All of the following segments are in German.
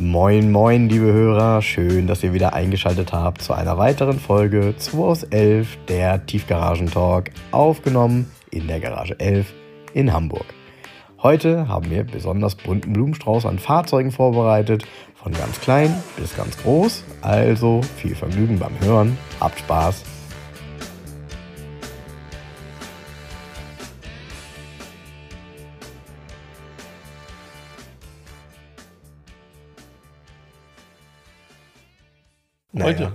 Moin, moin, liebe Hörer. Schön, dass ihr wieder eingeschaltet habt zu einer weiteren Folge 2 aus 11, der Tiefgaragentalk, aufgenommen in der Garage 11 in Hamburg. Heute haben wir besonders bunten Blumenstrauß an Fahrzeugen vorbereitet, von ganz klein bis ganz groß. Also viel Vergnügen beim Hören, habt Spaß. Heute.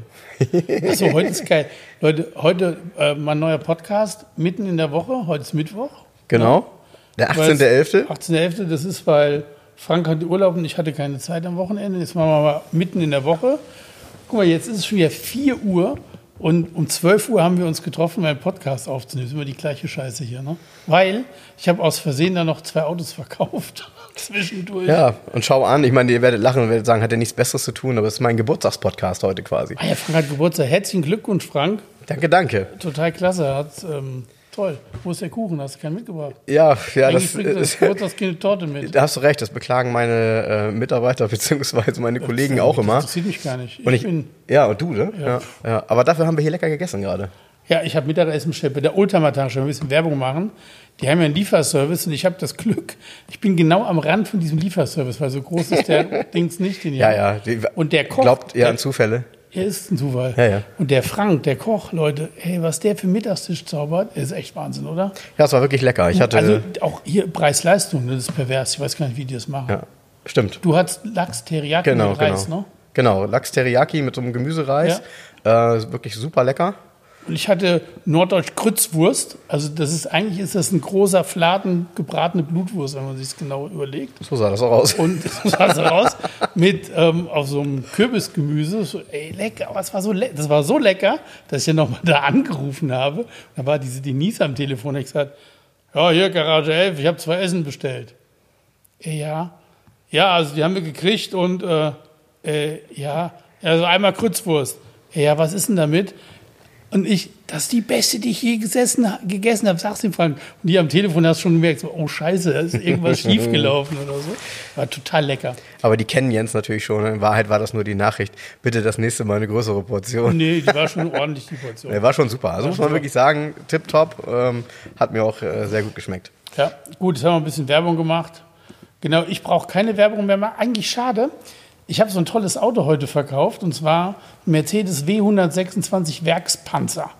Achso, heute ist geil. Leute, heute äh, mein neuer Podcast, mitten in der Woche. Heute ist Mittwoch. Genau. Der 18.11. 18.11. Das ist, weil Frank hatte Urlaub und ich hatte keine Zeit am Wochenende. Jetzt machen wir mal mitten in der Woche. Guck mal, jetzt ist es schon wieder 4 Uhr und um 12 Uhr haben wir uns getroffen, um einen Podcast aufzunehmen. Das ist immer die gleiche Scheiße hier, ne? Weil ich habe aus Versehen da noch zwei Autos verkauft. Zwischendurch. Ja, und schau an, ich meine, ihr werdet lachen und werdet sagen, hat er nichts Besseres zu tun, aber es ist mein Geburtstagspodcast heute quasi. Ah ja, Frank hat Geburtstag. Herzlichen Glückwunsch, Frank. Danke, danke. Total klasse. Hat, ähm, toll. Wo ist der Kuchen? Hast du keinen mitgebracht? Ja, ja, Eigentlich das, bringt das ist, Geburtstagskind Torte mit. da hast du recht, das beklagen meine äh, Mitarbeiter bzw. meine Kollegen auch immer. Das interessiert mich gar nicht. Und ich, bin, ja, und du, ne? Ja. Ja. Ja, Aber dafür haben wir hier lecker gegessen gerade. ja, ich habe Mittagessen bestellt bei der Oldtimer-Tasche. ein bisschen Werbung machen. Die haben ja einen Lieferservice und ich habe das Glück, ich bin genau am Rand von diesem Lieferservice, weil so groß ist der Dings nicht. Den Ja, ja. Die, Und der Koch, Glaubt ihr an Zufälle? Er ist ein Zufall. Ja, ja. Und der Frank, der Koch, Leute, ey, was der für Mittagstisch zaubert, ist echt Wahnsinn, oder? Ja, es war wirklich lecker. Ich hatte. also auch hier Preis-Leistung, das ist pervers. Ich weiß gar nicht, wie die das machen. ja, stimmt. Du hast Lachs Teriyaki Genau, mit Reis, genau. ne? Genau, Lachs Teriyaki mit so einem Gemüsereis. Äh, ist wirklich super lecker. Und ich hatte Norddeutsch Krützwurst. Also das ist eigentlich ist das ein großer Fladen gebratene Blutwurst, wenn man sich es genau überlegt. So sah das auch aus. Und so sah es raus mit ähm, auf so einem Kürbisgemüse. So, ey, lecker, aber es war so le das war so lecker, dass ich ja nochmal da angerufen habe. Da war diese Denise am Telefon. Ich gesagt, ja, hier Garage 11, ich habe zwei Essen bestellt. Äh, Ja, ja, also die haben wir gekriegt und äh, äh, ja, also einmal Krützwurst. Äh, Ja, was ist denn damit? Und ich, das ist die beste, die ich je gesessen, gegessen habe, sag's ihm Frank. Und die am Telefon hast schon gemerkt, so, oh Scheiße, da ist irgendwas schiefgelaufen oder so. War total lecker. Aber die kennen Jens natürlich schon. In Wahrheit war das nur die Nachricht. Bitte das nächste Mal eine größere Portion. Nee, die war schon ordentlich, die Portion. Der war schon super. Also muss man super. wirklich sagen, tipptopp. Ähm, hat mir auch äh, sehr gut geschmeckt. Ja, gut, jetzt haben wir ein bisschen Werbung gemacht. Genau, ich brauche keine Werbung mehr. machen. Eigentlich schade. Ich habe so ein tolles Auto heute verkauft und zwar Mercedes W126 Werkspanzer.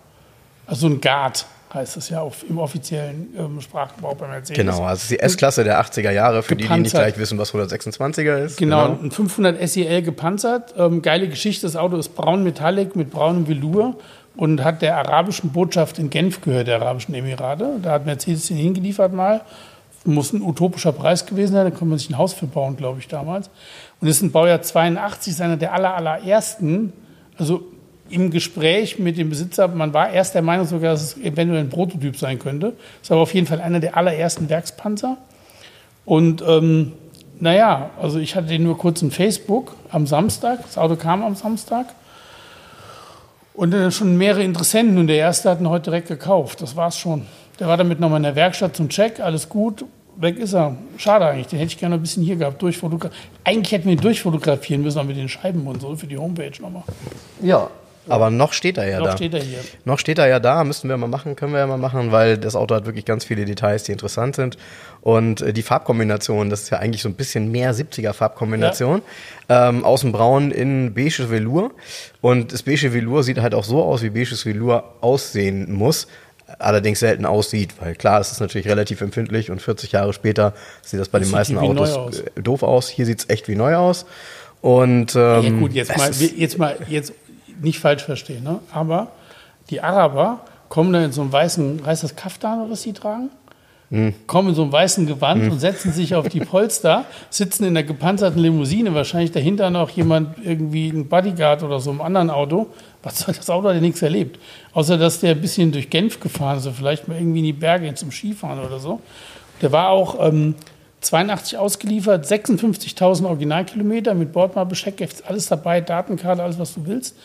Also ein Guard heißt das ja auf, im offiziellen ähm, Sprachgebrauch bei Mercedes. Genau, also die S-Klasse der 80er Jahre, für die, die nicht Gepanzert. gleich wissen, was 126er ist. Genau, ein 500 SEL gepanzert. Ähm, geile Geschichte, das Auto ist braun Metallic mit braunem Velour und hat der arabischen Botschaft in Genf gehört, der Arabischen Emirate. Da hat Mercedes den hingeliefert mal. Muss ein utopischer Preis gewesen sein, da konnte man sich ein Haus für bauen, glaube ich, damals. Und ist ein Baujahr 82, ist einer der aller, allerersten. Also im Gespräch mit dem Besitzer, man war erst der Meinung sogar, dass es eventuell ein Prototyp sein könnte. Ist aber auf jeden Fall einer der allerersten Werkspanzer. Und ähm, naja, also ich hatte den nur kurz in Facebook am Samstag. Das Auto kam am Samstag. Und dann schon mehrere Interessenten und der erste hat ihn heute direkt gekauft. Das war's schon. Der war damit nochmal in der Werkstatt zum Check, alles gut. Weg ist er. Schade eigentlich, den hätte ich gerne ein bisschen hier gehabt. Durchfotogra eigentlich hätten wir ihn durchfotografieren müssen, auch mit den Scheiben und so für die Homepage nochmal. Ja. Aber noch steht er ja Noch da. steht er hier. Noch steht er ja da, müssten wir mal machen, können wir ja mal machen, weil das Auto hat wirklich ganz viele Details, die interessant sind. Und äh, die Farbkombination, das ist ja eigentlich so ein bisschen mehr 70er Farbkombination. Ähm, außen braun in beige Velour. Und das beige Velour sieht halt auch so aus, wie beiges Velour aussehen muss. Allerdings selten aussieht, weil klar, es ist natürlich relativ empfindlich und 40 Jahre später sieht das bei den sieht meisten Autos aus. äh, doof aus. Hier sieht es echt wie neu aus. Und ähm, Ja gut, jetzt es mal, jetzt mal, jetzt nicht falsch verstehen, ne? aber die Araber kommen da in so einem weißen, heißt das Kaftan oder was sie tragen? Hm. Kommen in so einem weißen Gewand und setzen sich auf die Polster, sitzen in der gepanzerten Limousine, wahrscheinlich dahinter noch jemand, irgendwie ein Bodyguard oder so im anderen Auto. Was das Auto hat ja nichts erlebt. Außer, dass der ein bisschen durch Genf gefahren ist, oder vielleicht mal irgendwie in die Berge zum Skifahren oder so. Der war auch ähm, 82 ausgeliefert, 56.000 Originalkilometer mit Bordmalbescheck, alles dabei, Datenkarte, alles, was du willst.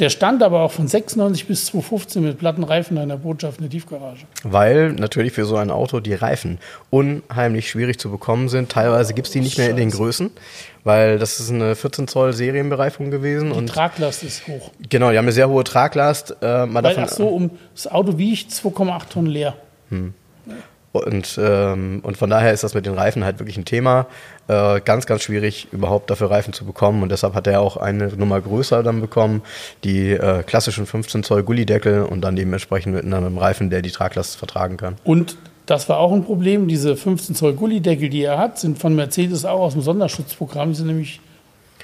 Der stand aber auch von 96 bis 2015 mit platten Reifen in der Botschaft in der Tiefgarage. Weil natürlich für so ein Auto die Reifen unheimlich schwierig zu bekommen sind. Teilweise gibt es die nicht mehr in den Größen, weil das ist eine 14 Zoll Serienbereifung gewesen. Die und Traglast ist hoch. genau, die haben eine sehr hohe Traglast. Äh, mal Weil, davon, ach so, um, das Auto wiegt 2,8 Tonnen leer. Und, ähm, und von daher ist das mit den Reifen halt wirklich ein Thema. Äh, ganz, ganz schwierig, überhaupt dafür Reifen zu bekommen. Und deshalb hat er auch eine Nummer größer dann bekommen, die äh, klassischen 15 Zoll Gullideckel und dann dementsprechend mit einem Reifen, der die Traglast vertragen kann. Und das war auch ein Problem. Diese 15 Zoll Gullideckel, die er hat, sind von Mercedes auch aus dem Sonderschutzprogramm. Die sind nämlich,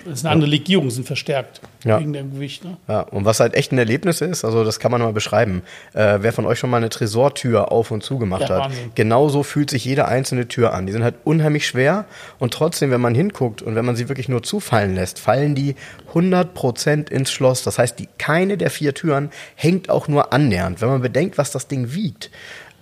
das ist eine andere Legierung, sind verstärkt Ja. wegen dem Gewicht. Ne? Ja, und was halt echt ein Erlebnis ist, also das kann man mal beschreiben. Äh, wer von euch schon mal eine Tresortür auf und zu gemacht Ja, hat, Wahnsinn. genauso fühlt sich jede einzelne Tür an. Die sind halt unheimlich schwer und trotzdem, wenn man hinguckt und wenn man sie wirklich nur zufallen lässt, fallen die 100% ins Schloss. Das heißt, die, keine der vier Türen hängt auch nur annähernd. Wenn man bedenkt, was das Ding wiegt,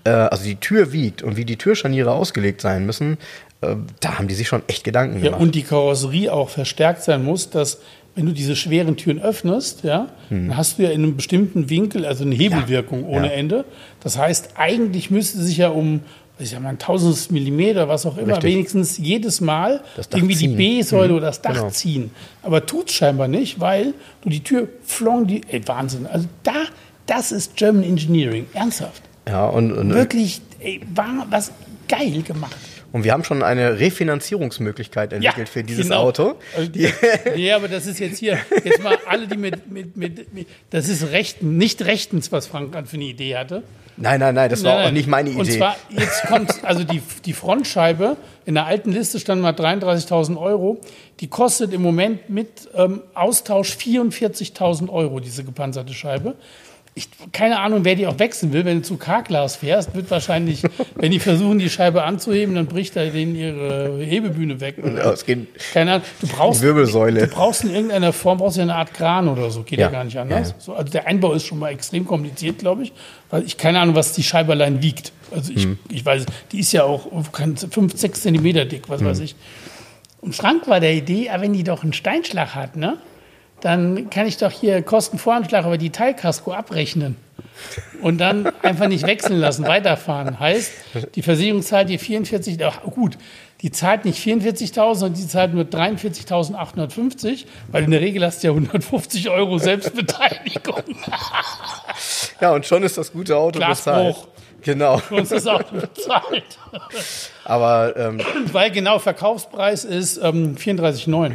äh, also die Tür wiegt und wie die Türscharniere ausgelegt sein müssen, da haben die sich schon echt Gedanken Ja, gemacht. und die Karosserie auch verstärkt sein muss, dass wenn du diese schweren Türen öffnest, ja, Hm. dann hast du ja in einem bestimmten Winkel, also eine Hebelwirkung ohne Ja. Ende. Das heißt, eigentlich müsste sich ja um, ich sag mal, ein tausendstes Millimeter, was auch immer, Richtig. wenigstens jedes Mal irgendwie die ziehen. B-Säule oder das Dach genau. ziehen. Aber tut's scheinbar nicht, weil du die Tür flong, die, ey, Wahnsinn. Also da, das ist German Engineering. Ernsthaft. ja, und, und Wirklich, ey, war was geil gemacht. Und wir haben schon eine Refinanzierungsmöglichkeit entwickelt für dieses genau. Auto. Also die, ja, aber das ist jetzt hier, jetzt mal alle, die mit, mit, mit, mit das ist rechten, nicht rechtens, was Frank gerade für eine Idee hatte. Nein, nein, nein, das war Nein, auch nein. nicht meine Idee. Und zwar, jetzt kommt, also die, die Frontscheibe, in der alten Liste stand mal 33.000 Euro, die kostet im Moment mit ähm, Austausch 44.000 Euro, diese gepanzerte Scheibe. Ich, keine Ahnung, wer die auch wechseln will. Wenn du zu K-Glas fährst, wird wahrscheinlich, wenn die versuchen, die Scheibe anzuheben, dann bricht da denen ihre Hebebühne weg. Ja, Keine Ahnung. Du brauchst, Wirbelsäule. Du brauchst in irgendeiner Form brauchst du ja eine Art Kran oder so. Geht ja, Ja. gar nicht anders. Ja. So, also der Einbau ist schon mal extrem kompliziert, glaube ich. Weil ich keine Ahnung, was die Scheibe allein wiegt. Also ich, Hm. ich weiß, die ist ja auch 5, 6 Zentimeter dick, was Hm. weiß ich. Und Frank war der Idee, ah, wenn die doch einen Steinschlag hat, ne? Dann kann ich doch hier Kostenvoranschlag über die Teilkasko abrechnen. Und dann einfach nicht wechseln lassen, weiterfahren. Heißt, die Versicherung zahlt dir 44, ach gut, die zahlt nicht 44.000, sondern die zahlt nur 43.850, weil in der Regel hast du ja 150 Euro Selbstbeteiligung. Ja, und schon ist das gute Auto bezahlt. Genau. Uns ist auch bezahlt. Aber ähm, Weil genau Verkaufspreis ist ähm, 34,9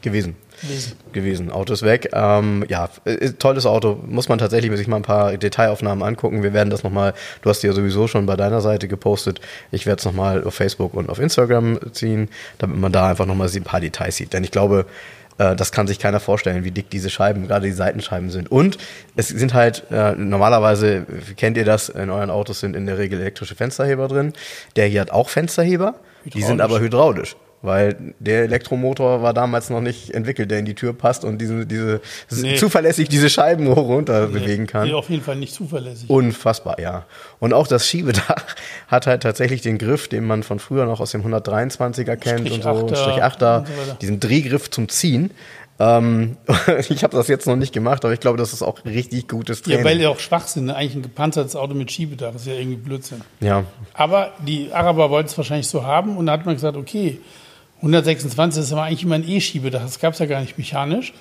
gewesen. Gewesen. gewesen. Auto ist weg. Ähm, ja, äh, tolles Auto. Muss man tatsächlich sich mal ein paar Detailaufnahmen angucken. Wir werden das nochmal, du hast die ja sowieso schon bei deiner Seite gepostet. Ich werde es nochmal auf Facebook und auf Instagram ziehen, damit man da einfach nochmal ein paar Details sieht. Denn ich glaube, äh, das kann sich keiner vorstellen, wie dick diese Scheiben, gerade die Seitenscheiben sind. Und es sind halt, äh, normalerweise, kennt ihr das, in euren Autos sind in der Regel elektrische Fensterheber drin. Der hier hat auch Fensterheber, die sind aber hydraulisch. Weil der Elektromotor war damals noch nicht entwickelt, der in die Tür passt und diese, diese Nee. zuverlässig diese Scheiben hoch runter bewegen kann. Nee, auf jeden Fall nicht zuverlässig. Unfassbar, ja. Und auch das Schiebedach hat halt tatsächlich den Griff, den man von früher noch aus dem 123er kennt und so, Strich 8er, und so diesen Drehgriff zum Ziehen. Ähm, ich habe das jetzt noch nicht gemacht, aber ich glaube, das ist auch richtig gutes ja, Training. weil ja auch Schwachsinn, ne? eigentlich ein gepanzertes Auto mit Schiebedach, ist ja irgendwie Blödsinn. ja, Aber die Araber wollten es wahrscheinlich so haben und da hat man gesagt, okay, 126 das ist aber eigentlich immer ein E-Schiebedach, das gab es ja gar nicht mechanisch.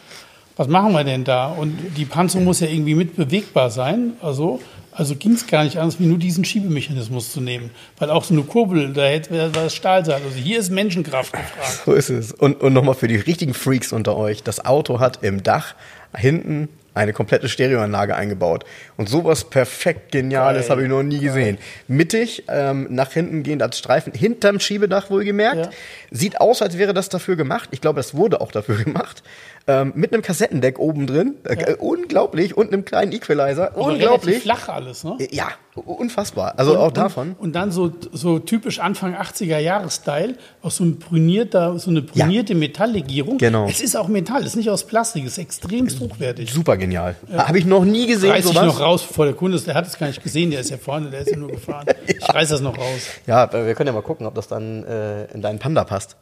Was machen wir denn da? Und die Panzerung muss ja irgendwie mit bewegbar sein. Also, also ging es gar nicht anders, wie nur diesen Schiebemechanismus zu nehmen. Weil auch so eine Kurbel, da hätte das Stahlseil. Also hier ist Menschenkraft gefragt. so ist es. Und, und nochmal für die richtigen Freaks unter euch, das Auto hat im Dach hinten eine komplette Stereoanlage eingebaut. Und sowas perfekt Geniales Geil. habe ich noch nie gesehen. Mittig, ähm, nach hinten gehend als Streifen, hinterm Schiebedach wohlgemerkt. Ja. Sieht aus, als wäre das dafür gemacht. Ich glaube, das wurde auch dafür gemacht. Ähm, mit einem Kassettendeck oben drin. Äh, unglaublich. Und einem kleinen Equalizer. Aber unglaublich. relativ flach alles, ne? Ja, unfassbar. Also auch davon. Und dann so, so typisch Anfang 80er Jahre Style, auch so ein brünierter, so eine brünierte Metalllegierung. Genau. Es ist auch Metall, es ist nicht aus Plastik, es ist extremst hochwertig. Super genial. Habe ich noch nie gesehen. Reiß ich sowas. noch raus, bevor der Kunde ist, der hat es gar nicht gesehen, der ist ja vorne, der ist ja nur gefahren. Ich reiß das noch raus. Ja, äh, wir können ja mal gucken, ob das dann äh, in deinen Panda passt.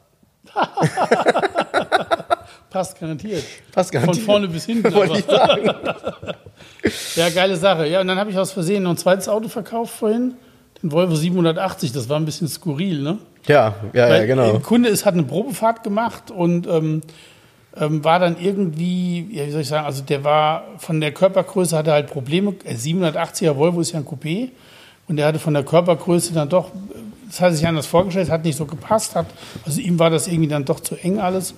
Passt garantiert. Passt garantiert. Von vorne bis hinten. Wollte ich sagen. ja, geile Sache. Ja, und dann habe ich aus Versehen noch ein zweites Auto verkauft vorhin. Den Volvo 780. Das war ein bisschen skurril, ne? Ja, ja, ja, Weil genau. Ein Kunde ist, hat eine Probefahrt gemacht und ähm, ähm, war dann irgendwie, ja, wie soll ich sagen, also der war von der Körpergröße hatte halt Probleme. Äh, 780er Volvo ist ja ein Coupé und der hatte von der Körpergröße dann doch, das hat sich anders vorgestellt, hat nicht so gepasst, hat, also ihm war das irgendwie dann doch zu eng alles.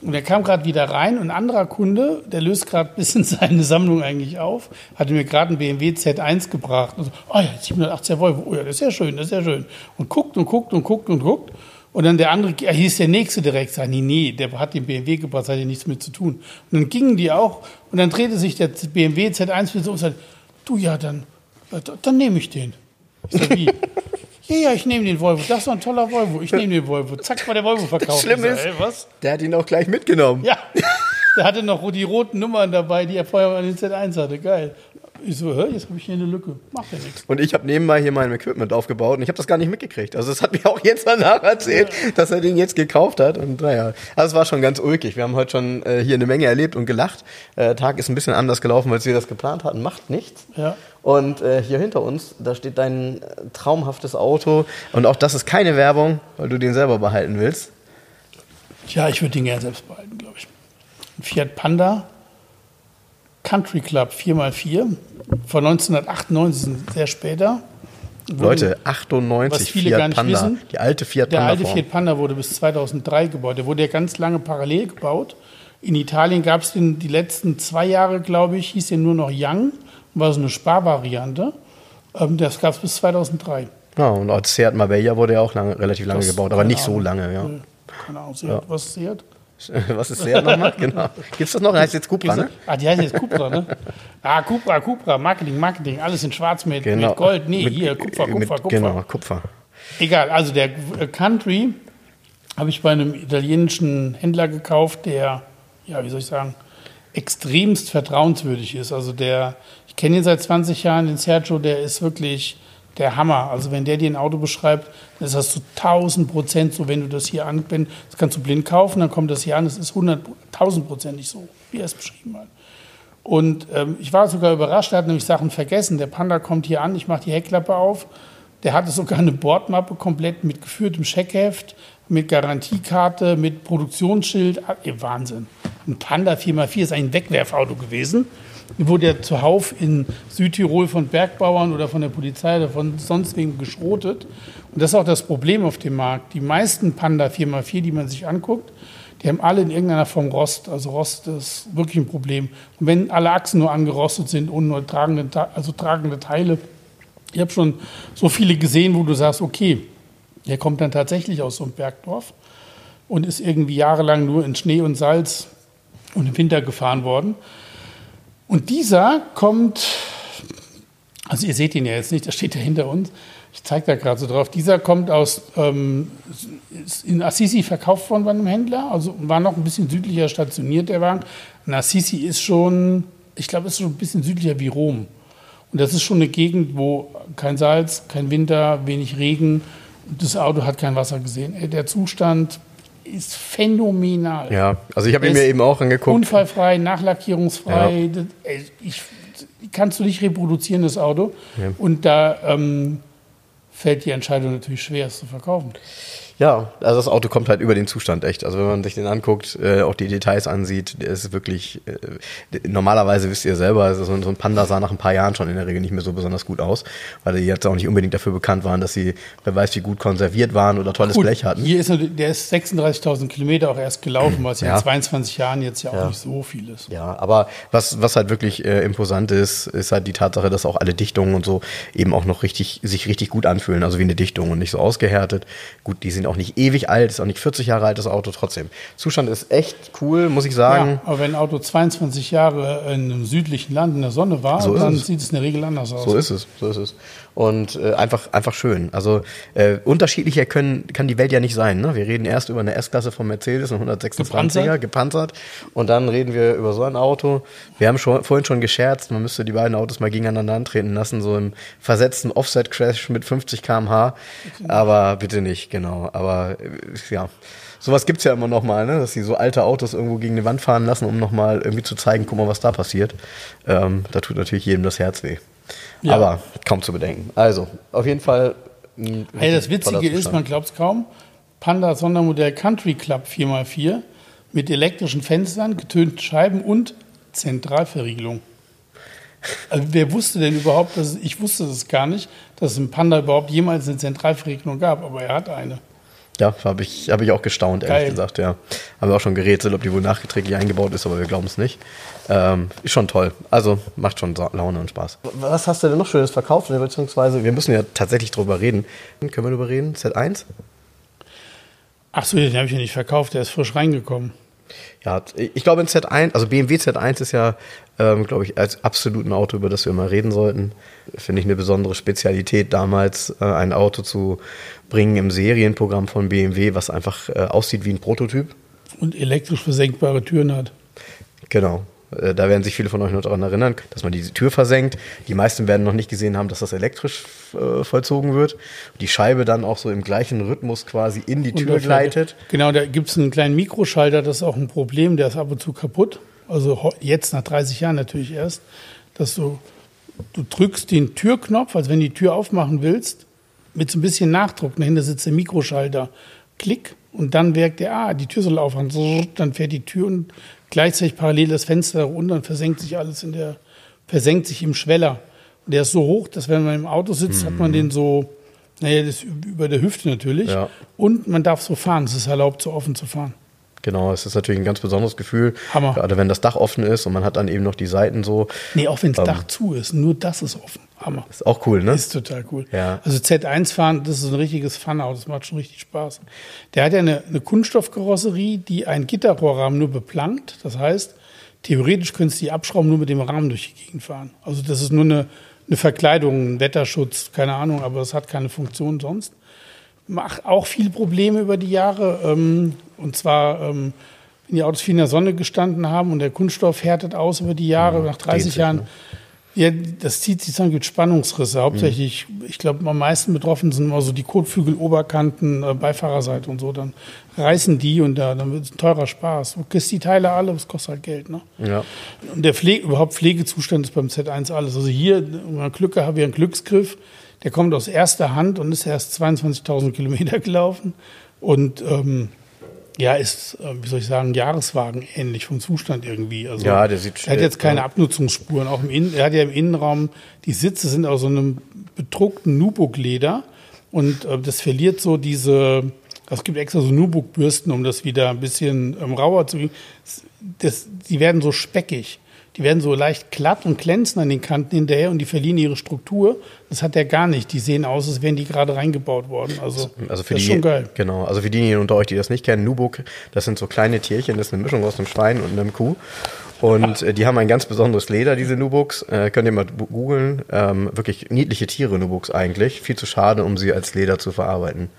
Und er kam gerade wieder rein und ein anderer Kunde, der löst gerade ein bisschen seine Sammlung eigentlich auf, hatte mir gerade einen BMW Z1 gebracht. Und so, oh ja, 780er Volvo, oh ja, das ist ja schön, das ist ja schön. Und guckt und guckt und guckt und guckt. Und dann der andere, er hieß der Nächste direkt, sagt, nee, nee, der hat den BMW gebracht, das hat ja nichts mit zu tun. Und dann gingen die auch und dann drehte sich der BMW Z1 wieder so und sagte, du ja, dann, dann nehme ich den. Ich sag, wie? Ja, ja, ich nehme den Volvo. Das ist doch ein toller Volvo. Ich nehme den Volvo. Zack, war der Volvo verkauft. Schlimm Ich ist, ey, was? der hat ihn auch gleich mitgenommen. Ja, der hatte noch die roten Nummern dabei, die er vorher an den Z1 hatte. Geil. Ich so, jetzt habe ich hier eine Lücke. Macht ja nichts. Und ich habe nebenbei hier mein Equipment aufgebaut und ich habe das gar nicht mitgekriegt. Also es hat mir auch jetzt danach erzählt, dass er den jetzt gekauft hat. Und naja, also es war schon ganz ulkig. Wir haben heute schon äh, hier eine Menge erlebt und gelacht. Äh, Tag ist ein bisschen anders gelaufen, als wir das geplant hatten. Macht nichts. Ja. Und äh, hier hinter uns, da steht dein äh, traumhaftes Auto. Und auch das ist keine Werbung, weil du den selber behalten willst. Ja, ich würde den gerne selbst behalten, glaube ich. Ein Fiat Panda Country Club 4x4 von 1998, sind sehr später. Leute, 98 was viele Fiat gar nicht Panda. wissen, die alte Fiat Der Panda. alte Form. Fiat Panda wurde bis 2003 gebaut. Der wurde ja ganz lange parallel gebaut. In Italien gab es den die letzten zwei Jahre, glaube ich, hieß der nur noch Young, war so eine Sparvariante. Ähm, das gab es bis 2003. Ja, und als Seat Marbella wurde ja auch lange, relativ lange Das- gebaut, aber nicht so Ahnung. lange, ja. Keine Ahnung, Seat. was ist Seat? Was ist Seat nochmal? Genau. Gibt's das noch? Heißt jetzt Cupra, ne? Ah, die heißt jetzt Cupra, ne? Ah, Cupra, Cupra, Marketing, Marketing, alles in schwarz mit, Genau. mit Gold. Nee, Mit- hier, Kupfer, mit- Kupfer, Kupfer. Genau, Kupfer. Egal, also der äh, Country habe ich bei einem italienischen Händler gekauft, der, ja, wie soll ich sagen, extremst vertrauenswürdig ist. Also der, ich kenne ihn seit 20 Jahren, den Sergio, der ist wirklich der Hammer. Also wenn der dir ein Auto beschreibt, dann ist das zu 1000 Prozent so, wenn du das hier an, wenn, das kannst du blind kaufen, dann kommt das hier an, das ist 100, 1000 Prozent nicht so, wie er es beschrieben hat. Und ähm, ich war sogar überrascht, er hat nämlich Sachen vergessen. Der Panda kommt hier an, ich mache die Heckklappe auf. Der hatte sogar eine Bordmappe komplett mit geführtem Scheckheft, mit Garantiekarte, mit Produktionsschild. Ah, Wahnsinn. Ein Panda 4x4 ist ein Wegwerfauto gewesen. Wurde ja zuhauf in Südtirol von Bergbauern oder von der Polizei oder von sonst wem geschrotet. Und das ist auch das Problem auf dem Markt. Die meisten Panda 4x4, die man sich anguckt, die haben alle in irgendeiner Form Rost. Also Rost ist wirklich ein Problem. Und wenn alle Achsen nur angerostet sind und nur tragende, also tragende Teile, ich habe schon so viele gesehen, wo du sagst, okay, der kommt dann tatsächlich aus so einem Bergdorf und ist irgendwie jahrelang nur in Schnee und Salz und im Winter gefahren worden. Und dieser kommt, also ihr seht ihn ja jetzt nicht, der steht ja hinter uns. Ich zeige da gerade so drauf. Dieser kommt aus, ähm, in Assisi verkauft worden bei einem Händler, also war noch ein bisschen südlicher stationiert, der Wagen. Und Assisi ist schon, ich glaube, ist schon ein bisschen südlicher wie Rom. Und das ist schon eine Gegend, wo kein Salz, kein Winter, wenig Regen. Das Auto hat kein Wasser gesehen. Der Zustand ist phänomenal. Ja, also ich habe ihn mir eben auch angeguckt. Unfallfrei, nachlackierungsfrei. Das, ey, ich, kannst du nicht reproduzieren, das Auto. Ja. Und da ähm, fällt die Entscheidung natürlich schwer, es zu verkaufen. Ja, also das Auto kommt halt über den Zustand echt. Also wenn man sich den anguckt, äh, auch die Details ansieht, der ist wirklich, äh, normalerweise wisst ihr selber, also so, ein- Panda sah nach ein paar Jahren schon in der Regel nicht mehr so besonders gut aus, weil die jetzt auch nicht unbedingt dafür bekannt waren, dass sie, wer weiß wie gut konserviert waren oder tolles Gut, Blech hatten. Hier ist, der ist 36.000 Kilometer auch erst gelaufen, was ja, Ja. in 22 Jahren jetzt ja auch Ja. nicht so viel ist. Ja, aber was, was halt wirklich äh, imposant ist, ist halt die Tatsache, dass auch alle Dichtungen und so eben auch noch richtig, sich richtig gut anfühlen, also wie eine Dichtung und nicht so ausgehärtet. Gut, die sind auch nicht ewig alt, ist auch nicht 40 Jahre alt, das Auto trotzdem. Zustand ist echt cool, muss ich sagen. Ja, aber wenn ein Auto 22 Jahre in einem südlichen Land in der Sonne war, So dann sieht es in der Regel anders aus. So ist es, so ist es. Und äh, einfach, einfach schön. Also äh, unterschiedlicher können, kann die Welt ja nicht sein. Ne? Wir reden erst über eine S-Klasse von Mercedes, ein 126er, gepanzert. gepanzert und dann reden wir über so ein Auto. Wir haben schon, vorhin schon gescherzt, man müsste die beiden Autos mal gegeneinander antreten lassen, so im versetzten Offset-Crash mit 50 km/h. Aber bitte nicht, genau. Aber äh, ja sowas gibt's ja immer noch mal, ne? dass sie so alte Autos irgendwo gegen die Wand fahren lassen, um noch mal irgendwie zu zeigen, guck mal, was da passiert. Ähm, da tut natürlich jedem das Herz weh. Ja. Aber kaum zu bedenken. Also, auf jeden Fall. Hey, das Witzige ist, man glaubt es kaum, Panda Sondermodell Country Club 4x4 mit elektrischen Fenstern, getönten Scheiben und Zentralverriegelung. Also wer wusste denn überhaupt, dass ich wusste das gar nicht, dass es im Panda überhaupt jemals eine Zentralverriegelung gab, aber er hat eine. Ja, habe ich, hab ich auch gestaunt, ehrlich Geil. gesagt, ja. Haben wir auch schon gerätselt, ob die wohl nachträglich eingebaut ist, aber wir glauben es nicht. Ähm, ist schon toll. Also macht schon Laune und Spaß. Was hast du denn noch Schönes verkauft? Beziehungsweise, wir müssen ja tatsächlich drüber reden. Können wir drüber reden? Z1? Ach so, den habe ich ja nicht verkauft, der ist frisch reingekommen. Ja, ich glaube in Z1, also BMW Z1 ist ja, ähm, glaube ich, als absolut ein Auto, über das wir mal reden sollten. Finde ich eine besondere Spezialität damals, äh, ein Auto zu bringen im Serienprogramm von BMW, was einfach äh, aussieht wie ein Prototyp. Und elektrisch versenkbare Türen hat. Genau. Äh, da werden sich viele von euch noch daran erinnern, dass man diese Tür versenkt. Die meisten werden noch nicht gesehen haben, dass das elektrisch äh, vollzogen wird. Die Scheibe dann auch so im gleichen Rhythmus quasi in die Tür gleitet. Genau, da gibt es einen kleinen Mikroschalter, das ist auch ein Problem, der ist ab und zu kaputt. Also jetzt nach 30 Jahren natürlich erst, dass du, du drückst den Türknopf, als wenn du die Tür aufmachen willst, mit so ein bisschen Nachdruck. Dahinter sitzt der Mikroschalter. Klick und dann wirkt der, ah, die Tür soll aufmachen. Dann fährt die Tür und gleichzeitig parallel das Fenster runter und versenkt sich alles in der, versenkt sich im Schweller. Und der ist so hoch, dass wenn man im Auto sitzt, mhm. hat man den so, naja, das über der Hüfte natürlich. Ja. Und man darf so fahren. Es ist erlaubt, so offen zu fahren. Genau, es ist natürlich ein ganz besonderes Gefühl. Hammer. Gerade wenn das Dach offen ist und man hat dann eben noch die Seiten so. Nee, auch wenn das ähm, Dach zu ist, nur das ist offen. Hammer. Ist auch cool, ne? Ist total cool. Ja. Also Z1 fahren, das ist ein richtiges Fun-Auto, das macht schon richtig Spaß. Der hat ja eine, eine Kunststoffkarosserie, die einen Gitterrohrrahmen nur beplankt. Das heißt, theoretisch könntest du die abschrauben, nur mit dem Rahmen durch die Gegend fahren. Also das ist nur eine, eine Verkleidung, ein Wetterschutz, keine Ahnung, aber es hat keine Funktion sonst. Macht auch viele Probleme über die Jahre. Ähm, und zwar, ähm, wenn die Autos viel in der Sonne gestanden haben und der Kunststoff härtet aus über die Jahre, nach 30 Jahren. Ne? Ja, das zieht sich dann, gibt Spannungsrisse. Hauptsächlich, mhm. ich glaube, am meisten betroffen sind immer so die Kotflügel, Oberkanten, äh, Beifahrerseite und so. Dann reißen die und da, dann wird es ein teurer Spaß. Du kriegst die Teile alle, es kostet halt Geld. Ne? Ja. Und der Pflege, überhaupt Pflegezustand ist beim Z1 alles. Also hier, wenn man Glück haben wir einen Glücksgriff. Der kommt aus erster Hand und ist erst 22.000 Kilometer gelaufen. Und ähm, ja, ist, äh, wie soll ich sagen, Jahreswagen ähnlich vom Zustand irgendwie. Also, ja, der sieht Er hat jetzt keine ja. Abnutzungsspuren. Auch im Innen, er hat ja im Innenraum, die Sitze sind aus so einem bedruckten Nubuck-Leder und äh, das verliert so diese, es gibt extra so Nubuck-Bürsten, um das wieder ein bisschen ähm, rauer zu kriegen. Das, die werden so speckig die werden so leicht glatt und glänzen an den Kanten hinterher und die verlieren ihre Struktur. Das hat der gar nicht. Die sehen aus, als wären die gerade reingebaut worden. Also, also für das ist die, schon geil. Genau, also für diejenigen unter euch, die das nicht kennen, Nubuk, das sind so kleine Tierchen, das ist eine Mischung aus einem Schwein und einem Kuh. Und äh, die haben ein ganz besonderes Leder, diese Nubuks. Äh, könnt ihr mal googeln. Ähm, wirklich niedliche Tiere, Nubuks eigentlich. Viel zu schade, um sie als Leder zu verarbeiten.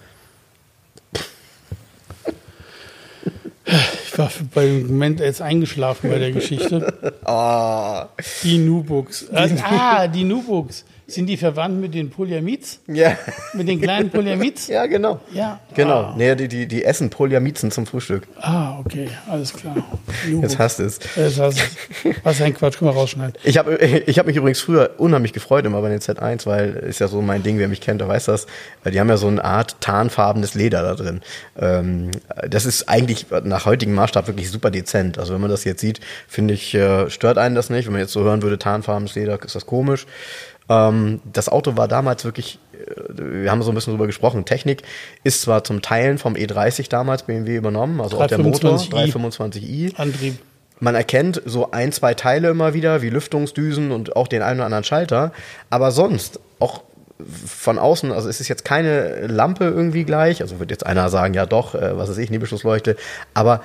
Ich war beim Moment jetzt eingeschlafen bei der Geschichte. Oh. Die Nubuks. Äh, ah, die Nubuks. Sind die verwandt mit den Polyamids? Ja. Mit den kleinen Polyamids? ja, genau. Ja. Genau. Ah. Nee, die, die, die essen Polyamizen zum Frühstück. Ah, okay. Alles klar. Jetzt hast du es. Jetzt hast es. Was ein Quatsch, können wir rausschneiden. Ich habe ich hab mich übrigens früher unheimlich gefreut immer bei den Z1, weil ist ja so mein Ding, wer mich kennt, der weiß das. Die haben ja so eine Art tarnfarbenes Leder da drin. Ähm, das ist eigentlich nach heutigem Maßstab wirklich super dezent. Also wenn man das jetzt sieht, finde ich, äh, stört einen das nicht. Wenn man jetzt so hören würde, tarnfarbenes Leder, ist das komisch. Ähm, das Auto war damals wirklich, äh, wir haben so ein bisschen drüber gesprochen, Technik ist zwar zum Teilen vom E30 damals BMW übernommen, also auch der Motor 325i. Antrieb. Man erkennt so ein, zwei Teile immer wieder, wie Lüftungsdüsen und auch den einen oder anderen Schalter. Aber sonst, auch von außen, also es ist jetzt keine Lampe irgendwie gleich, also wird jetzt einer sagen, ja doch, äh, was weiß ich, Nebelschlussleuchte, aber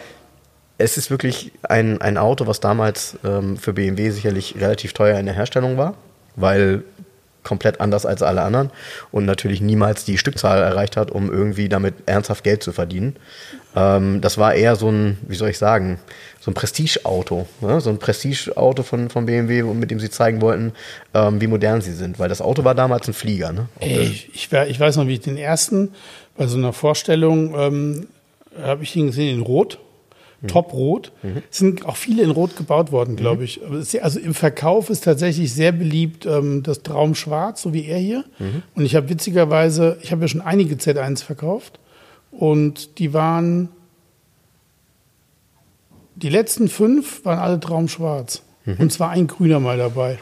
es ist wirklich ein, ein Auto, was damals ähm, für BMW sicherlich relativ teuer in der Herstellung war weil komplett anders als alle anderen und natürlich niemals die Stückzahl erreicht hat, um irgendwie damit ernsthaft Geld zu verdienen. Ähm, das war eher so ein, wie soll ich sagen, so ein Prestigeauto, ne? so ein Prestigeauto von, von BMW, mit dem sie zeigen wollten, ähm, wie modern sie sind, weil das Auto war damals ein Flieger. Ne? Ey, ich, ich, ich, weiß noch, wie ich den ersten bei so einer Vorstellung ähm, habe ich ihn gesehen in Rot. Mhm. Top-Rot. Mhm. Sind auch viele in Rot gebaut worden, glaube mhm. ich. Also im Verkauf ist tatsächlich sehr beliebt ähm, das Traumschwarz, so wie er hier. Mhm. Und ich habe witzigerweise, ich habe ja schon einige Z1 verkauft. Und die waren, die letzten fünf waren alle Traumschwarz. Mhm. Und zwar ein grüner mal dabei.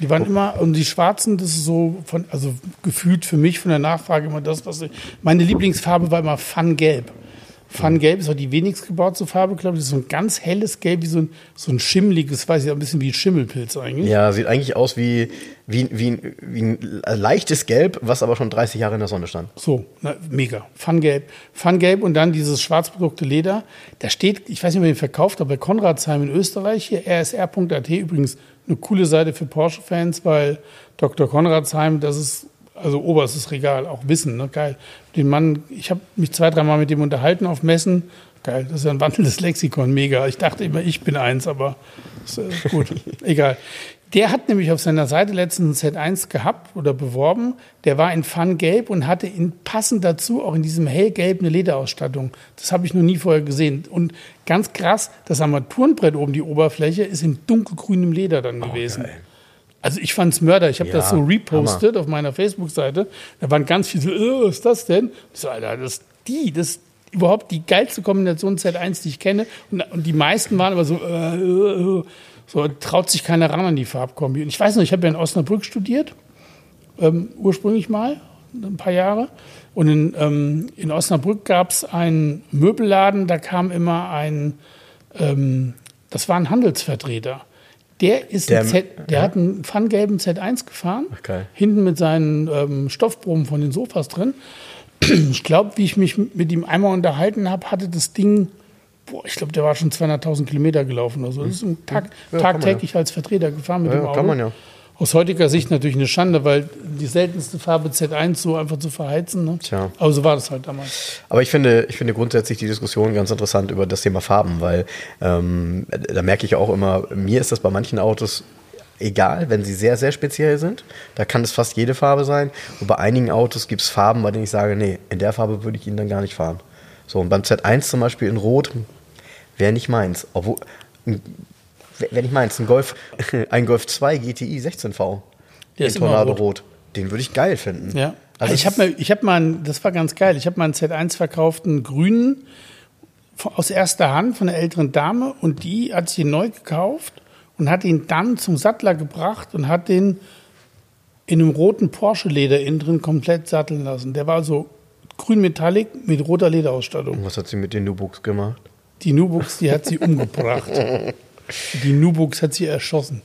Die waren immer, und die Schwarzen, das ist so von, also gefühlt für mich von der Nachfrage immer das, was ich, meine Lieblingsfarbe war immer Fun Gelb. Fun-Gelb ist auch die wenigst gebaute Farbe, glaube ich. Das ist so ein ganz helles Gelb, wie so ein, so ein schimmeliges, weiß ich, ein bisschen wie ein Schimmelpilz eigentlich. Ja, sieht eigentlich aus wie, wie, wie, wie ein leichtes Gelb, was aber schon 30 Jahre in der Sonne stand. So, na, mega. Fun-Gelb. Fun-Gelb und dann dieses schwarzprodukte Leder. Da steht, ich weiß nicht, ihr den verkauft, aber bei Konradsheim in Österreich, hier rsr.at, übrigens eine coole Seite für Porsche-Fans, weil Dr. Konradsheim, das ist also oberstes Regal, auch Wissen, ne? geil. Den Mann, ich habe mich zwei, dreimal mit dem unterhalten auf Messen. Geil, das ist ja ein wandelndes Lexikon, mega. Ich dachte immer, ich bin eins, aber ist, äh, gut, egal. Der hat nämlich auf seiner Seite letztens ein Z1 gehabt oder beworben. Der war in Fun Gelb und hatte in, passend dazu auch in diesem hellgelb eine Lederausstattung. Das habe ich noch nie vorher gesehen. Und ganz krass, das Armaturenbrett oben, die Oberfläche, ist in dunkelgrünem Leder dann oh, gewesen. Geil. Also ich fand's Mörder. Ich habe ja, das so repostet Hammer. auf meiner Facebook-Seite. Da waren ganz viele so, oh, was ist das denn? Ich so, Alter, das ist die, das ist überhaupt die geilste Kombination Z1, die ich kenne. Und, und die meisten waren aber so, äh, äh, so traut sich keiner ran an die Farbkombi. Und ich weiß noch, ich habe ja in Osnabrück studiert, ähm, ursprünglich mal, ein paar Jahre. Und in, ähm, in Osnabrück gab es einen Möbelladen, da kam immer ein, ähm, das war ein Handelsvertreter. Der ist der, Z, der ja. hat einen pfanngelben Z1 gefahren, okay. hinten mit seinen ähm, Stoffproben von den Sofas drin. Ich glaube, wie ich mich mit ihm einmal unterhalten habe, hatte das Ding, boah, ich glaube, der war schon 200.000 Kilometer gelaufen oder so. Das ist ein Tag, ja, tagtäglich ja. als Vertreter gefahren mit ja, dem Auto. Kann man ja. Aus heutiger Sicht natürlich eine Schande, weil die seltenste Farbe Z1 so einfach zu verheizen. Ne? Tja. Aber so war das halt damals. Aber ich finde, ich finde grundsätzlich die Diskussion ganz interessant über das Thema Farben, weil ähm, da merke ich auch immer, mir ist das bei manchen Autos egal, wenn sie sehr, sehr speziell sind. Da kann es fast jede Farbe sein. Und bei einigen Autos gibt es Farben, bei denen ich sage, nee, in der Farbe würde ich ihn dann gar nicht fahren. So, und beim Z1 zum Beispiel in Rot wäre nicht meins. Obwohl, wenn ich meins, ein Golf, ein Golf 2 GTI 16V. Der ist Tornado rot. rot. Den würde ich geil finden. Ja. Also ich habe mal, ich habe mal, das war ganz geil. Ich habe mal einen Z1 verkauft, einen grünen aus erster Hand von einer älteren Dame und die hat sich neu gekauft und hat ihn dann zum Sattler gebracht und hat den in einem roten Porsche-Leder innen drin komplett satteln lassen. Der war so grün Metallic mit roter Lederausstattung. Und was hat sie mit den Nubuks gemacht? Die Nubuks, die hat sie umgebracht. Die Nubuks hat sie erschossen.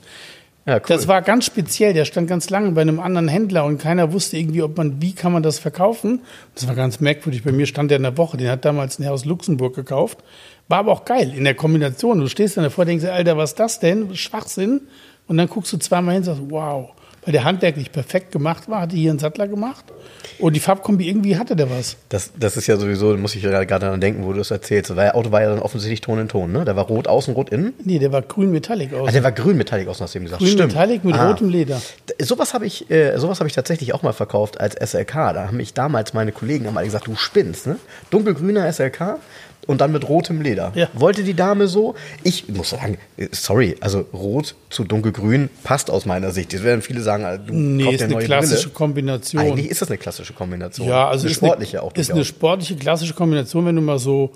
Ja, cool. Das war ganz speziell. Der stand ganz lange bei einem anderen Händler und keiner wusste irgendwie, ob man, wie kann man das verkaufen. Das war ganz merkwürdig. Bei mir stand der in der Woche. Den hat damals ein Herr aus Luxemburg gekauft. War aber auch geil in der Kombination. Du stehst dann davor und denkst, Alter, was ist das denn? Schwachsinn. Und dann guckst du zweimal hin und sagst, wow weil der handwerklich perfekt gemacht war, hatte hier einen Sattler gemacht. Und die Farbkombi, irgendwie hatte der was. Das, das ist ja sowieso, muss ich gerade daran denken, wo du das erzählst. Das Auto war ja dann offensichtlich Ton in Ton, ne? Der war rot außen, rot innen. Nee, der war grün Metallic außen. Ah, der war grün Metallic außen, hast du eben gesagt. Grün Stimmt. Metallic mit ah. rotem Leder. Sowas habe ich, äh, sowas hab ich tatsächlich auch mal verkauft als SLK. Da haben mich damals meine Kollegen haben alle gesagt, du spinnst, ne? Dunkelgrüner SLK, und dann mit rotem Leder. Ja. Wollte die Dame so? Ich muss sagen, sorry, also rot zu dunkelgrün passt aus meiner Sicht. Jetzt werden viele sagen, du nee, ist eine klassische Brille. Kombination. Eigentlich ist das eine klassische Kombination. Ja, also eine ist sportliche eine, auch. Ist eine sportliche klassische Kombination, wenn du mal so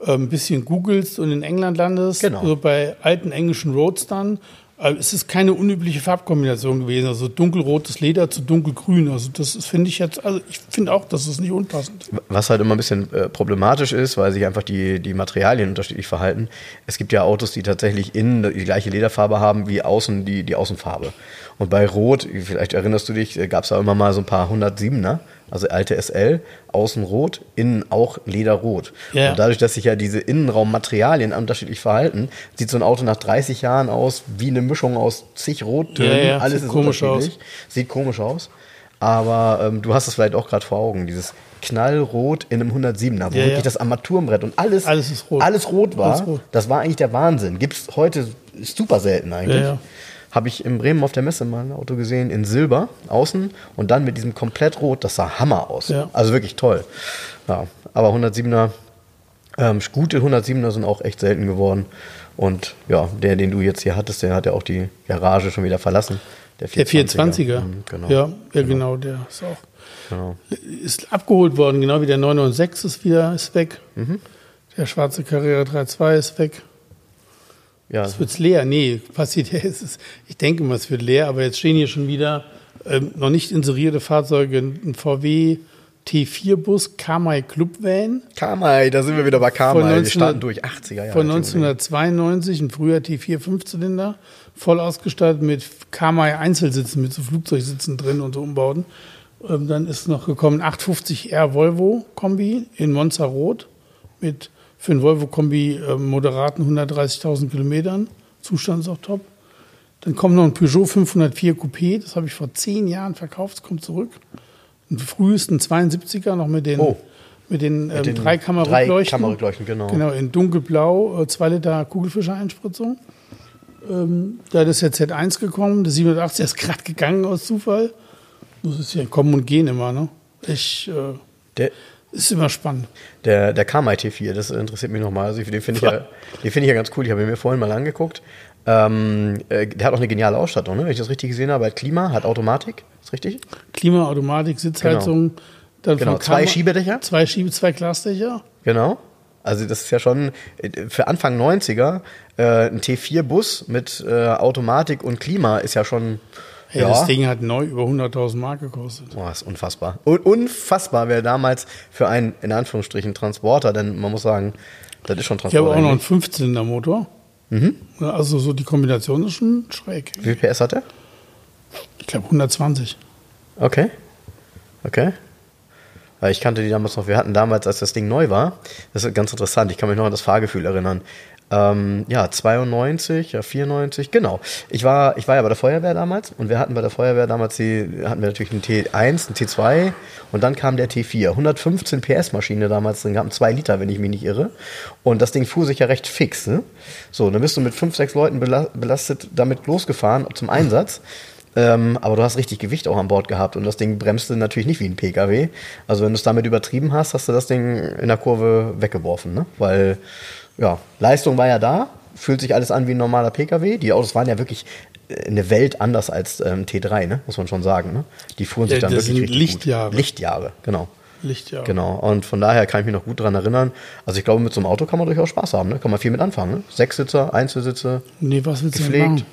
äh, ein bisschen googelst und in England landest, genau. also bei alten englischen Roadstern es ist keine unübliche Farbkombination gewesen. Also dunkelrotes Leder zu dunkelgrün. Also das finde ich jetzt, also ich finde auch, das ist nicht unpassend. Was halt immer ein bisschen äh, problematisch ist, weil sich einfach die, die Materialien unterschiedlich verhalten. Es gibt ja Autos, die tatsächlich innen die gleiche Lederfarbe haben wie außen die, die Außenfarbe. Und bei Rot, vielleicht erinnerst du dich, gab es da immer mal so ein paar 107er also alte SL, außen rot, innen auch lederrot. Ja. Und dadurch, dass sich ja diese Innenraummaterialien unterschiedlich verhalten, sieht so ein Auto nach 30 Jahren aus wie eine Mischung aus zig Rottönen. Ja, ja, Alles sieht ist komisch unterschiedlich. Sieht komisch aus. Aber ähm, du hast es vielleicht auch gerade vor Augen, dieses knallrot in einem 107er, wo Ja, wirklich ja. das Armaturenbrett und alles, Alles ist rot. alles rot war. Alles rot. Das war eigentlich der Wahnsinn. Gibt es heute super selten eigentlich. Habe ich in Bremen auf der Messe mal ein Auto gesehen, in Silber, außen und dann mit diesem komplett rot, das sah Hammer aus. Ja. Also wirklich toll. Ja, aber 107er, ähm, gute 107er sind auch echt selten geworden. Und ja, der, den du jetzt hier hattest, der hat ja auch die Garage schon wieder verlassen. Der 420er. Mhm, genau. Ja, ja, genau, der ist auch. genau. Ist abgeholt worden, genau wie der 996 ist wieder ist weg. Mhm. Der schwarze Carrera 32 ist weg. Ja, Es wird leer. Nee, passiert ja. Es ist, ich denke mal, es wird leer, aber jetzt stehen hier schon wieder ähm, noch nicht inserierte Fahrzeuge. Ein VW T4-Bus, Kamai Club Van Kamai, da sind wir wieder bei Kamai. Wir 1900 starten durch 80er Jahre. von 1992, ein früher T4 Fünfzylinder, voll ausgestattet mit Kamai Einzelsitzen, mit so Flugzeugsitzen drin und so Umbauten. Ähm, dann ist noch gekommen 850R Volvo Kombi in Monza Rot mit für ein Volvo Kombi äh, moderaten 130.000 Kilometern. Zustand ist auch top. Dann kommt noch ein Peugeot 504 Coupé, das habe ich vor zehn Jahren verkauft, es kommt zurück. Ein frühesten 72er noch mit den, Oh. mit den, ähm, den drei Kammerrückleuchten. drei Kammerrückleuchten, genau. Genau, in dunkelblau, 2 Liter Kugelfischer-Einspritzung. Ähm, da ist der Z1 gekommen, der 87 ist gerade gegangen aus Zufall. Das ist ja kommen und gehen immer, ne? Ich, äh, Der, ist immer spannend. Der, der Kamai T4, das interessiert mich nochmal. Also den finde ich, ja, den finde ich ja ganz cool. Ich habe ihn mir vorhin mal angeguckt. Ähm, äh, der hat auch eine geniale Ausstattung, ne? wenn ich das richtig gesehen habe. Hat Klima, hat Automatik, ist richtig? Klima, Automatik, Sitzheizung. Dann Genau, von zwei Schiebedächer. Zwei Schiebe, zwei Glasdächer. Genau. Also das ist ja schon äh, für Anfang 90er äh, ein T4-Bus mit äh, Automatik und Klima ist ja schon. Hey, Das Ding hat neu über 100.000 Mark gekostet. Boah, ist unfassbar. Un unfassbar wäre damals für einen, in Anführungsstrichen, Transporter, denn man muss sagen, das ist schon Ich habe Transporter. auch noch einen eigentlich. Fünfzylindermotor. Mhm. Ja, Also so die Kombination ist schon schräg. Wie viel PS hat der? Ich glaube 120. Okay. Okay. Ich kannte die damals noch, wir hatten damals, als das Ding neu war, das ist ganz interessant, ich kann mich noch an das Fahrgefühl erinnern. Ähm, ja, 92, ja, 94, genau. Ich war, ich war ja bei der Feuerwehr damals und wir hatten bei der Feuerwehr damals die, hatten wir natürlich einen T1, einen T2 und dann kam der T4. 115 PS Maschine damals drin gehabt, 2 Liter, wenn ich mich nicht irre. Und das Ding fuhr sich ja recht fix, ne? So, dann bist du mit 5, 6 Leuten bela- belastet damit losgefahren zum Einsatz. Ähm, aber du hast richtig Gewicht auch an Bord gehabt und das Ding bremste natürlich nicht wie ein PKW. Also wenn du es damit übertrieben hast, hast du das Ding in der Kurve weggeworfen, ne? Weil ja, Leistung war ja da, fühlt sich alles an wie ein normaler PKW. Die Autos waren ja wirklich äh, eine Welt anders als ähm, T3, ne? muss man schon sagen. Ne? Die fuhren sich Ja, dann das wirklich sind richtig Lichtjahre. Gut. Lichtjahre, genau. Lichtjahre. Genau. Und von daher kann ich mich noch gut dran erinnern. Also ich glaube, mit so einem Auto kann man durchaus Spaß haben. Ne? Kann man viel mit anfangen. Ne? Sechssitzer, Einzelsitze, Nee, was willst du damit Gepflegt.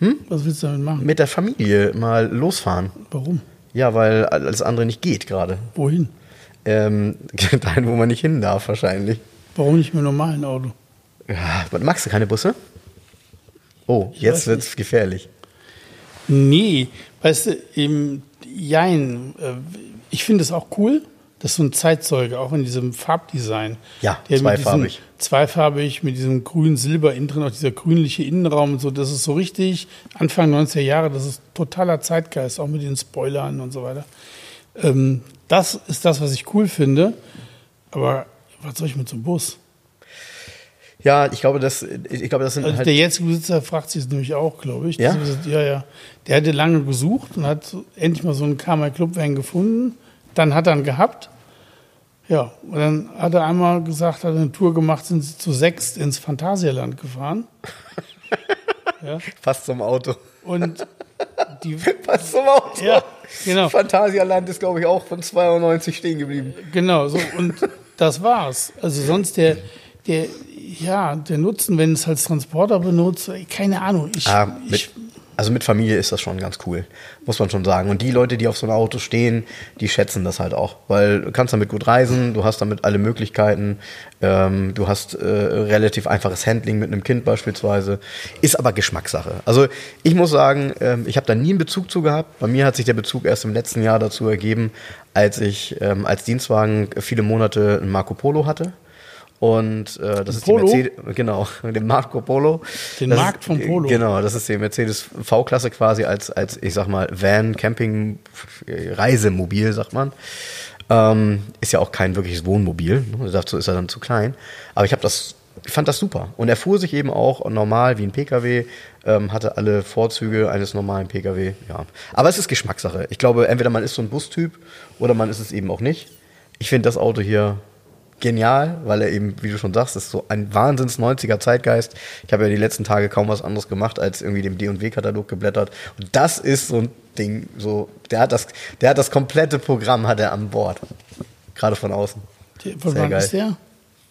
machen? Was willst du damit machen? mit der Familie mal losfahren. Warum? Ja, weil alles andere nicht geht gerade. Wohin? Ähm, dahin, wo man nicht hin darf, wahrscheinlich. Warum nicht mit einem normalen Auto? Ja, magst du keine Busse? Oh, jetzt wird's gefährlich. Nee, weißt du, im Jein, äh, ich finde es auch cool, dass so ein Zeitzeuge, auch in diesem Farbdesign. Ja, zweifarbig. Diesem, zweifarbig, mit diesem grün-silber innen drin, auch dieser grünliche Innenraum und so, das ist so richtig Anfang 90er Jahre, das ist totaler Zeitgeist, auch mit den Spoilern und so weiter. Ähm, das ist das, was ich cool finde, aber was soll ich mit so einem Bus? Ja, ich glaube, das, ich glaube, das sind Also halt. der jetzige Besitzer fragt sich es nämlich auch, glaube ich. Ja? Ist- ja, ja. Der hatte lange gesucht und hat endlich mal so einen Karma Club Van gefunden. Dann hat er ihn gehabt. Ja, und dann hat er einmal gesagt, hat eine Tour gemacht, sind sie zu sechst ins Phantasialand gefahren. ja, Fast zum Auto. und die, Fast zum Auto. ja, genau, Phantasialand ist, glaube ich, auch von 92 stehen geblieben. genau, so, und das war's. Also sonst der, der, ja, der Nutzen, wenn es als Transporter benutzt, keine Ahnung. Ich, Ah, mit, ich, also mit Familie ist das schon ganz cool, muss man schon sagen. Und die Leute, die auf so ein Auto stehen, die schätzen das halt auch, weil du kannst damit gut reisen, du hast damit alle Möglichkeiten, ähm, du hast äh, relativ einfaches Handling mit einem Kind beispielsweise, ist aber Geschmackssache. Also ich muss sagen, ähm, ich habe da nie einen Bezug zu gehabt. Bei mir hat sich der Bezug erst im letzten Jahr dazu ergeben, als ich ähm, als Dienstwagen viele Monate ein Marco Polo hatte. Und äh, das ist Polo? die Mercedes, genau, den Marco Polo. Den das Markt ist, vom Polo. Genau, das ist die Mercedes V-Klasse quasi als, als, ich sag mal, Van, Camping, äh, Reisemobil, sagt man. Ähm, ist ja auch kein wirkliches Wohnmobil, ne? dazu ist er dann zu klein. Aber ich habe das, ich fand das super. Und er fuhr sich eben auch normal wie ein Pkw, ähm, hatte alle Vorzüge eines normalen Pkw, ja. Aber es ist Geschmackssache. Ich glaube, entweder man ist so ein Bustyp oder man ist es eben auch nicht. Ich finde das Auto hier genial, weil er eben, wie du schon sagst, ist so ein Wahnsinns 90er Zeitgeist. Ich habe ja die letzten Tage kaum was anderes gemacht, als irgendwie dem D&W-Katalog geblättert. Und das ist so ein Ding, so, der hat das, der hat das komplette Programm hat er an Bord. Gerade von außen. Von Sehr wann geil. ist der?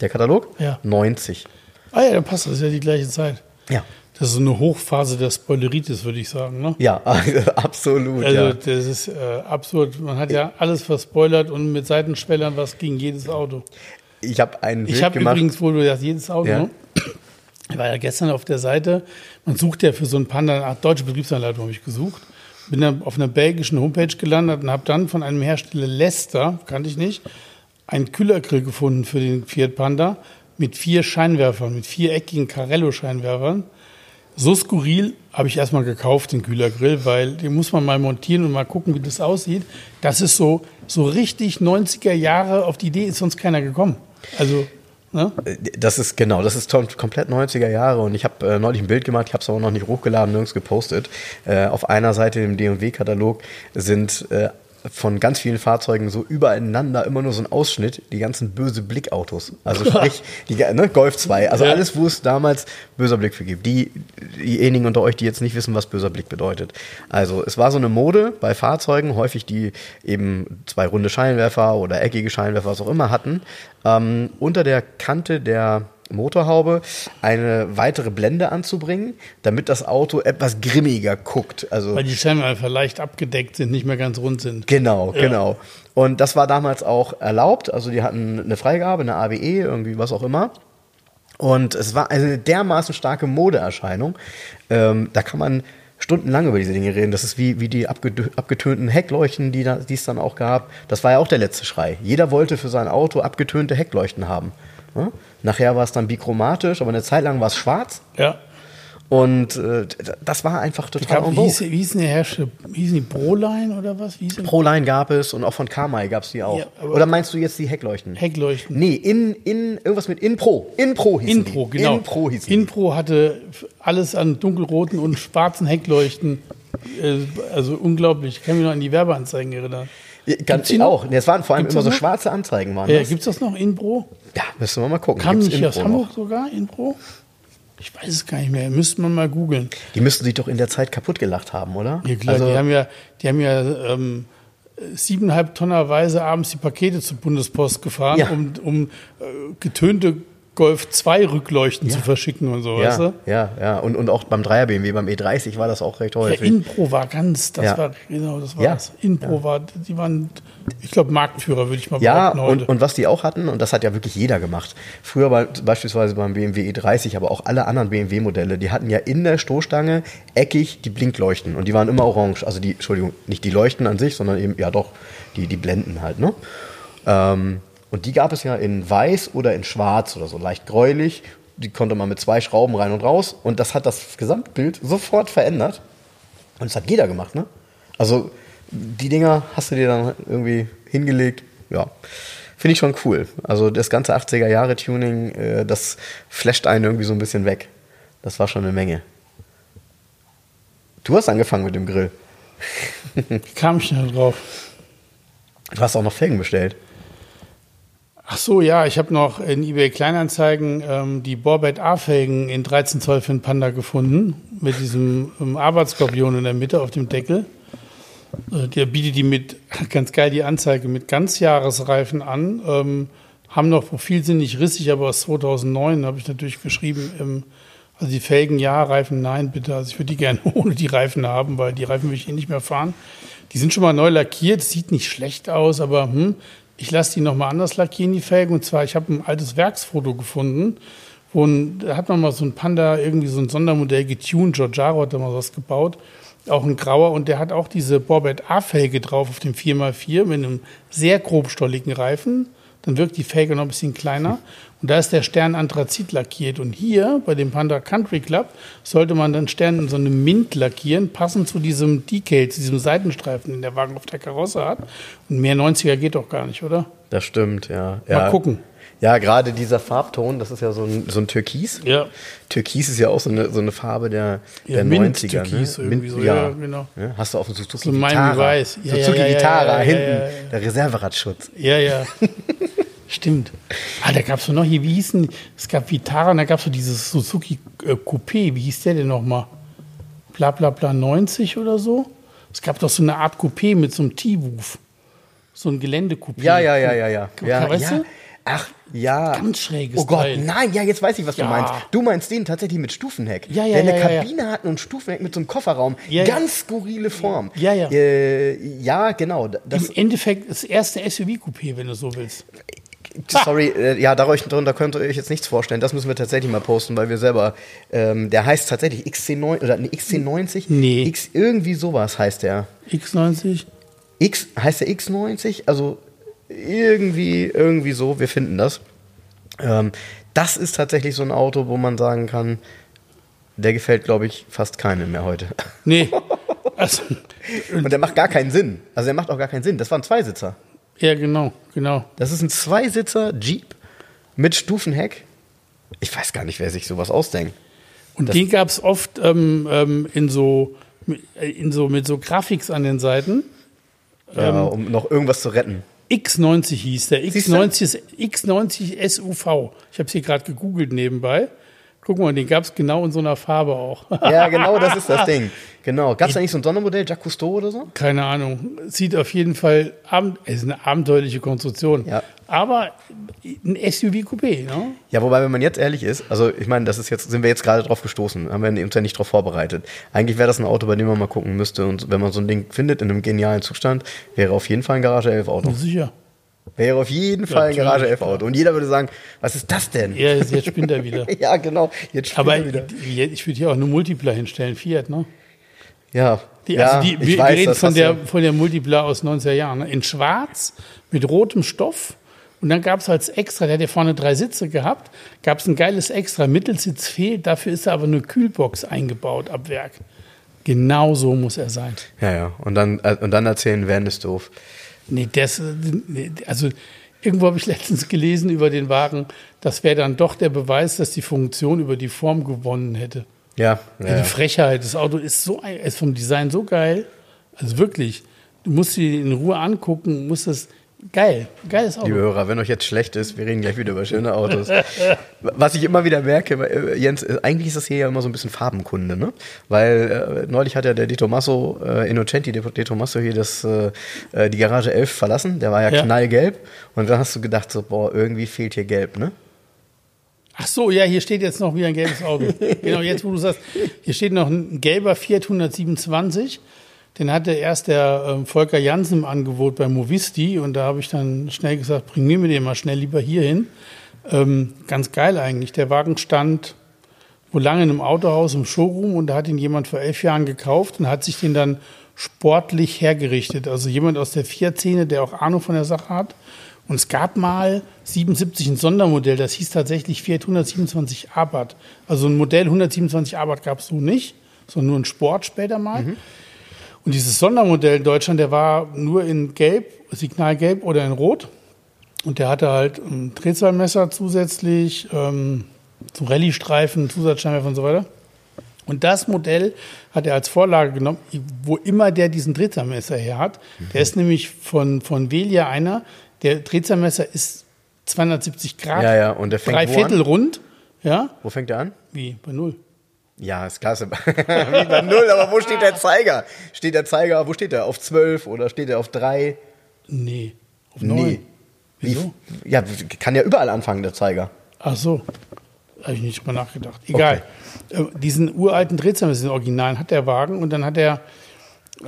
Der Katalog? Ja. 90. Ah ja, dann passt das ist ja die gleiche Zeit. Ja. Das ist so eine Hochphase der Spoileritis, würde ich sagen. Ne? Ja, absolut, Also ja. das ist äh, absurd. Man hat ja alles verspoilert und mit Seitenschwellern was gegen jedes Auto. Ich habe einen Ich Bild habe gemacht. übrigens, wo du sagst, jedes Auto, Ja. ne? Ich war ja gestern auf der Seite, man sucht ja für so einen Panda eine Art deutsche Betriebsanleitung, habe ich gesucht. Bin dann auf einer belgischen Homepage gelandet und habe dann von einem Hersteller Leicester, kannte ich nicht, einen Kühlergrill gefunden für den Fiat Panda mit vier Scheinwerfern, mit viereckigen Carello-Scheinwerfern. So skurril habe ich erstmal gekauft, den Kühlergrill, weil den muss man mal montieren und mal gucken, wie das aussieht. Das ist so, so richtig 90er Jahre, auf die Idee ist sonst keiner gekommen. Also, ne? Das ist genau, das ist komplett 90er Jahre und ich habe äh, neulich ein Bild gemacht, ich habe es aber noch nicht hochgeladen, nirgends gepostet. Äh, auf einer Seite im D&W-Katalog sind äh, von ganz vielen Fahrzeugen so übereinander immer nur so ein Ausschnitt, die ganzen böse Blickautos. Also sprich, die, ne, Golf 2, also Ja. alles, wo es damals böser Blick für gibt. Die, diejenigen unter euch, die jetzt nicht wissen, was böser Blick bedeutet. Also es war so eine Mode bei Fahrzeugen, häufig die eben zwei runde Scheinwerfer oder eckige Scheinwerfer, was auch immer hatten, ähm, unter der Kante der Motorhaube eine weitere Blende anzubringen, damit das Auto etwas grimmiger guckt. Also Weil die Scheinwerfer leicht abgedeckt sind, nicht mehr ganz rund sind. Genau, Ja. genau. Und das war damals auch erlaubt. Also die hatten eine Freigabe, eine ABE, irgendwie was auch immer. Und es war eine dermaßen starke Modeerscheinung. Ähm, da kann man stundenlang über diese Dinge reden. Das ist wie, wie die abgetönten Heckleuchten, die, da, es dann auch gab. Das war ja auch der letzte Schrei. Jeder wollte für sein Auto abgetönte Heckleuchten haben. Ja? Nachher war es dann bichromatisch, aber eine Zeit lang war es schwarz. Ja. Und äh, das war einfach total en wie, hieß, wie hieß denn der Hersteller? Hießen die Proline oder was? Hieß? Proline gab es und auch von Kamai gab es die auch. Ja, Oder meinst du jetzt die Heckleuchten? Heckleuchten. Nee, in, in, irgendwas mit Inpro. Inpro hießen Inpro, die. genau. Inpro hießen die. Inpro hatte alles an dunkelroten und schwarzen Heckleuchten. Äh, Also unglaublich. Ich kann mich noch an die Werbeanzeigen erinnern. Ganz Gibt's auch. Es waren vor allem Gibt's immer so schwarze Anzeigen. Waren Ja, das. Gibt es das noch, Inpro? ja, müssen wir mal gucken. Kam Gibt's nicht aus Hamburg noch? sogar, Inpro? Ich weiß es gar nicht mehr. Müsste man mal googeln. Die müssten sich doch in der Zeit kaputt gelacht haben, oder? Ja, klar, Also, die haben ja, die haben ja ähm, siebeneinhalb Tonnerweise abends die Pakete zur Bundespost gefahren, Ja. um, um äh, getönte Golf 2 Rückleuchten Ja. zu verschicken und so, weißt ja, du? ja, ja. Und, und auch beim Dreier BMW, beim E30 war das auch recht Ja, häufig. Inpro war ganz, das Ja. war, genau, das war Ja. das. Inpro war, die waren, ich glaube, Marktführer, würde ich mal Ja, behaupten heute. und, und was die auch hatten, und das hat ja wirklich jeder gemacht. Früher bei, beispielsweise beim BMW E30, aber auch alle anderen BMW-Modelle, die hatten ja in der Stoßstange eckig die Blinkleuchten und die waren immer orange. Also die, Entschuldigung, nicht die Leuchten an sich, sondern eben, ja doch, die, die Blenden halt, ne? Ähm, und die gab es ja in weiß oder in schwarz oder so, leicht gräulich. Die konnte man mit zwei Schrauben rein und raus und das hat das Gesamtbild sofort verändert. Und das hat jeder gemacht, ne? Also, die Dinger hast du dir dann irgendwie hingelegt. Ja, finde ich schon cool. Also, das ganze 80er-Jahre-Tuning, äh, das flasht einen irgendwie so ein bisschen weg. Das war schon eine Menge. Du hast angefangen mit dem Grill. Wie kam ich schnell drauf? Du hast auch noch Felgen bestellt. Ach so, ja, ich habe noch in eBay Kleinanzeigen ähm, die Borbet A-Felgen in 13 Zoll für den Panda gefunden, mit diesem ähm, Arbeitsskorpion in der Mitte auf dem Deckel. Äh, der bietet die mit, ganz geil, die Anzeige mit Ganzjahresreifen an. Ähm, haben noch Profil, sind nicht rissig, aber aus 2009 habe ich natürlich geschrieben, ähm, Also die Felgen ja, Reifen nein, bitte. Also ich würde die gerne ohne die Reifen haben, weil die Reifen will ich eh nicht mehr fahren. Die sind schon mal neu lackiert, sieht nicht schlecht aus, aber hm, ich lasse die nochmal anders lackieren, die Felgen. Und zwar, ich habe ein altes Werksfoto gefunden, ein, da hat man mal so ein Panda, irgendwie so ein Sondermodell getuned. Giorgiaro hat da mal was gebaut. Auch ein grauer und der hat auch diese Borbett A-Felge drauf auf dem 4x4 mit einem sehr grobstolligen Reifen. Dann wirkt die Felge noch ein bisschen kleiner. Und da ist der Stern Anthrazit lackiert. Und hier bei dem Panda Country Club sollte man den Stern in so einem Mint lackieren, passend zu diesem Decal, zu diesem Seitenstreifen, den der Wagen auf der Karosse hat. Und mehr 90er geht doch gar nicht, oder? Das stimmt, ja. Mal ja. gucken. Ja, gerade dieser Farbton, das ist ja so ein, so ein Türkis. Ja. Türkis ist ja auch so eine, so eine Farbe der, Ja, der Mint 90er. Türkis ne? irgendwie so, ja, genau. Ja, hast du auf dem Suzuki So Vitara. Weiß. Ja, ja, Suzuki ja, ja, ja, ja, hinten, ja, ja. der Reserveradschutz. Ja, ja. Stimmt. Ah, da gab es noch hier, wie hießen, es gab Vitara und da gab es so dieses Suzuki äh, Coupé, wie hieß der denn nochmal? Bla bla bla 90 oder so? Es gab doch so eine Art Coupé mit so einem T-Woof. So ein Geländecoupé. Ja, ja, ja, ja, ja. ja, weißt ja. du? Ach, ja. Ganz schräges Oh Gott, Teil. nein, ja, jetzt weiß ich, was Ja. du meinst. Du meinst den tatsächlich mit Stufenheck. Ja, ja, Der eine ja, ja, ja. Kabine hat und Stufenheck mit so einem Kofferraum. Ganz skurrile Form. Ja, ja. Äh, ja, genau. Das, Im Endeffekt das erste SUV-Coupé, wenn du so willst. Sorry, äh, ja, darunter könnt ihr euch jetzt nichts vorstellen. Das müssen wir tatsächlich mal posten, weil wir selber, ähm, der heißt tatsächlich XC9 oder nee, XC90. Nee. X, irgendwie sowas heißt der. X90? X, heißt der X90? Also irgendwie, irgendwie so, wir finden das. Ähm, das ist tatsächlich so ein Auto, wo man sagen kann, der gefällt, glaube ich, fast keinem mehr heute. Nee. Also, Und der macht gar keinen Sinn. Also der macht auch gar keinen Sinn. Das war ein Zweisitzer. Ja, genau, genau. Das ist ein Zweisitzer Jeep mit Stufenheck. Ich weiß gar nicht, wer sich sowas ausdenkt. Und Das- den gab es oft ähm, ähm, in so, äh, in so, mit so Grafiks an den Seiten. Ja, Ähm, um noch irgendwas zu retten. X90 hieß der. Siehst du? X90, ist- X90 SUV. Ich habe es hier gerade gegoogelt nebenbei. Guck mal, den gab es genau in so einer Farbe auch. Ja, genau, das ist das Ding. Genau. Gab es da nicht so ein Sondermodell, Jacques Cousteau oder so? Keine Ahnung. Sieht auf jeden Fall, abend, es ist eine abenteuerliche Konstruktion. Ja. Aber ein SUV-Coupé, ne? Ja, wobei, wenn man jetzt ehrlich ist, also ich meine, das ist jetzt, sind wir jetzt gerade drauf gestoßen, haben wir uns ja nicht drauf vorbereitet. Eigentlich wäre das ein Auto, bei dem man mal gucken müsste und wenn man so ein Ding findet in einem genialen Zustand, wäre auf jeden Fall ein Garage 11 Auto. Sicher. Wäre auf jeden Fall ein Garage 11 Auto. Und jeder würde sagen, was ist das denn? Ja, jetzt spinnt er wieder. Ja, genau. Jetzt spielt Aber er wieder. ich würde hier auch eine Multipla hinstellen, Fiat, ne? Ja. Die, ja, also die, wir, weiß, reden von der, von der Multipla aus 90er Jahren. Ne? In schwarz mit rotem Stoff. Und dann gab es als extra, der hat ja vorne drei Sitze gehabt, gab es ein geiles Extra. Mittelsitz fehlt, dafür ist da aber eine Kühlbox eingebaut ab Werk. Genau so muss er sein. Ja, ja. Und dann, äh, und dann erzählen, Van ist doof. Nee, das, nee, also irgendwo habe ich letztens gelesen über den Wagen, das wäre dann doch der Beweis, dass die Funktion über die Form gewonnen hätte. Ja, ja, ja. Frechheit. Das Auto ist so ist vom Design so geil. Also wirklich. Du musst dir in Ruhe angucken, musst das geil, geiles Auto. Liebe Hörer, wenn euch jetzt schlecht ist, wir reden gleich wieder über schöne Autos. Was ich immer wieder merke, äh, Jens, äh, eigentlich ist das hier ja immer so ein bisschen Farbenkunde, ne? Weil äh, neulich hat ja der De Tomaso, äh, Innocenti De, De Tomaso hier das, äh, äh, die Garage 11 verlassen. Der war ja, Ja. knallgelb. Und dann hast du gedacht, so, boah, irgendwie fehlt hier gelb, ne? Ach so, ja, hier steht jetzt noch wieder ein gelbes Auto. genau, jetzt wo du sagst, hier steht noch ein gelber Fiat 127. Den hatte erst der ähm, Volker Jansen im Angebot bei Movisti und da habe ich dann schnell gesagt, bring mir den mal schnell lieber hier hin. Ähm, ganz geil eigentlich. Der Wagen stand wohl lange in einem Autohaus im Showroom und da hat ihn jemand vor elf Jahren gekauft und hat sich den dann sportlich hergerichtet. Also jemand aus der Fiat-Szene, der auch Ahnung von der Sache hat. Und es gab mal 77 ein Sondermodell, das hieß tatsächlich Fiat 127 Abarth. Also ein Modell 127 Abarth gab es so nicht, sondern nur ein Sport später mal. Und dieses Sondermodell in Deutschland, der war nur in Gelb, Signalgelb oder in Rot. Und der hatte halt ein Drehzahlmesser zusätzlich, ähm, so Rallye-Streifen, Zusatzscheinwerfer und so weiter. Und das Modell hat er als Vorlage genommen, wo immer der diesen Drehzahlmesser her hat. Der ist nämlich von, von Velia einer, der Drehzahlmesser ist 270 Grad, Ja, ja, und der fängt drei Viertel an? rund. Ja, Wo fängt der an? wie bei Null. Ja, ist klasse. Wie bei Null, aber wo steht der Zeiger? Steht der Zeiger, wo steht der? Auf 12 oder steht er auf 3? Nee, auf Nee. neun. Wie- Wieso? Ja, kann ja überall anfangen, der Zeiger. Ach so. Habe ich nicht drüber nachgedacht. Egal. Okay. Äh, diesen uralten Drehzahlmesser, diesen Originalen, hat der Wagen und dann hat er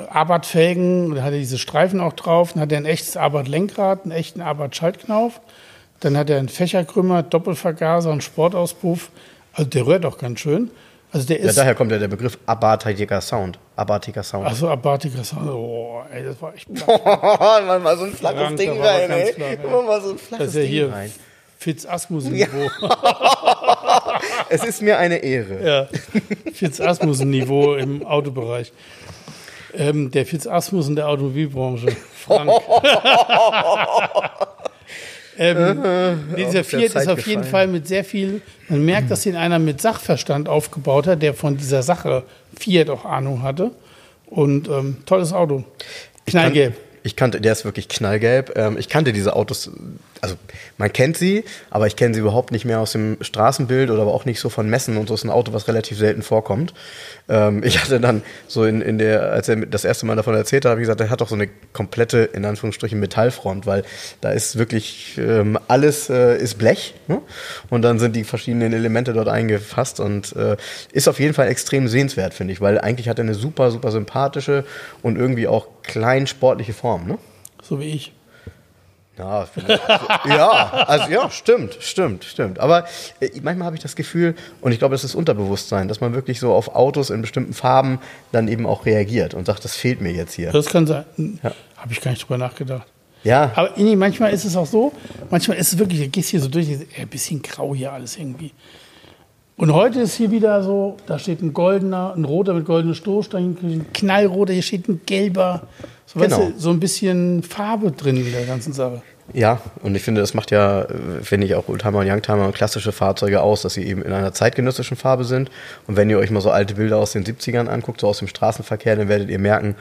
Abarth-Felgen, dann hat er diese Streifen auch drauf, dann hat er ein echtes Abarth-Lenkrad, einen echten Abarth-Schaltknauf, dann hat er einen Fächerkrümmer, Doppelvergaser, einen Sportauspuff. Also der rührt auch ganz schön. Also der ist ja, daher kommt ja der Begriff abartiger Sound. Abartiger Sound. Achso, abartiger Sound. Oh, ey, das war echt. mal, mal so ein flaches Ding rein, ey. Mal so ein flaches das ist ja hier rein. Fitz Asmussen-Niveau. Ja. es ist mir eine Ehre. Ja, Fitz Asmussen-Niveau im Autobereich. Ähm, der Fitz Asmussen der Automobilbranche. Frank. ähm, dieser Fiat ist auf jeden Fall mit sehr viel, man merkt, dass ihn einer mit Sachverstand aufgebaut hat, der von dieser Sache Fiat auch Ahnung hatte. Und ähm, tolles Auto. Knallgelb. Ich kannte, der ist wirklich knallgelb. Ähm, ich kannte diese Autos also man kennt sie, aber ich kenne sie überhaupt nicht mehr aus dem Straßenbild oder aber auch nicht so von Messen und so ist ein Auto, was relativ selten vorkommt. Ähm, ich hatte dann so in, in der, als er das erste Mal davon erzählt hat, habe ich gesagt, er hat doch so eine komplette, in Anführungsstrichen, Metallfront, weil da ist wirklich ähm, alles äh, ist Blech ne? und dann sind die verschiedenen Elemente dort eingefasst und äh, ist auf jeden Fall extrem sehenswert, finde ich, weil eigentlich hat er eine super, super sympathische und irgendwie auch klein sportliche Form. Ne? So wie ich. Ja, ja, also ja, stimmt, stimmt, stimmt. Aber äh, manchmal habe ich das Gefühl, und ich glaube, das ist Unterbewusstsein, dass man wirklich so auf Autos in bestimmten Farben dann eben auch reagiert und sagt, das fehlt mir jetzt hier. Das kann sein. Ja. Habe ich gar nicht drüber nachgedacht. Ja. Aber nee, manchmal ist es auch so, manchmal ist es wirklich, du gehst hier so durch, ein bisschen grau hier alles irgendwie. Und heute ist hier wieder so, da steht ein goldener, ein roter mit goldenem Stoßstein, ein knallroter, hier steht ein gelber. So, genau. weißt du, so ein bisschen Farbe drin in der ganzen Sache. Ja, und ich finde, das macht ja, finde ich, auch Oldtimer und Youngtimer und klassische Fahrzeuge aus, dass sie eben in einer zeitgenössischen Farbe sind. Und wenn ihr euch mal so alte Bilder aus den 70ern anguckt, so aus dem Straßenverkehr, dann werdet ihr merken,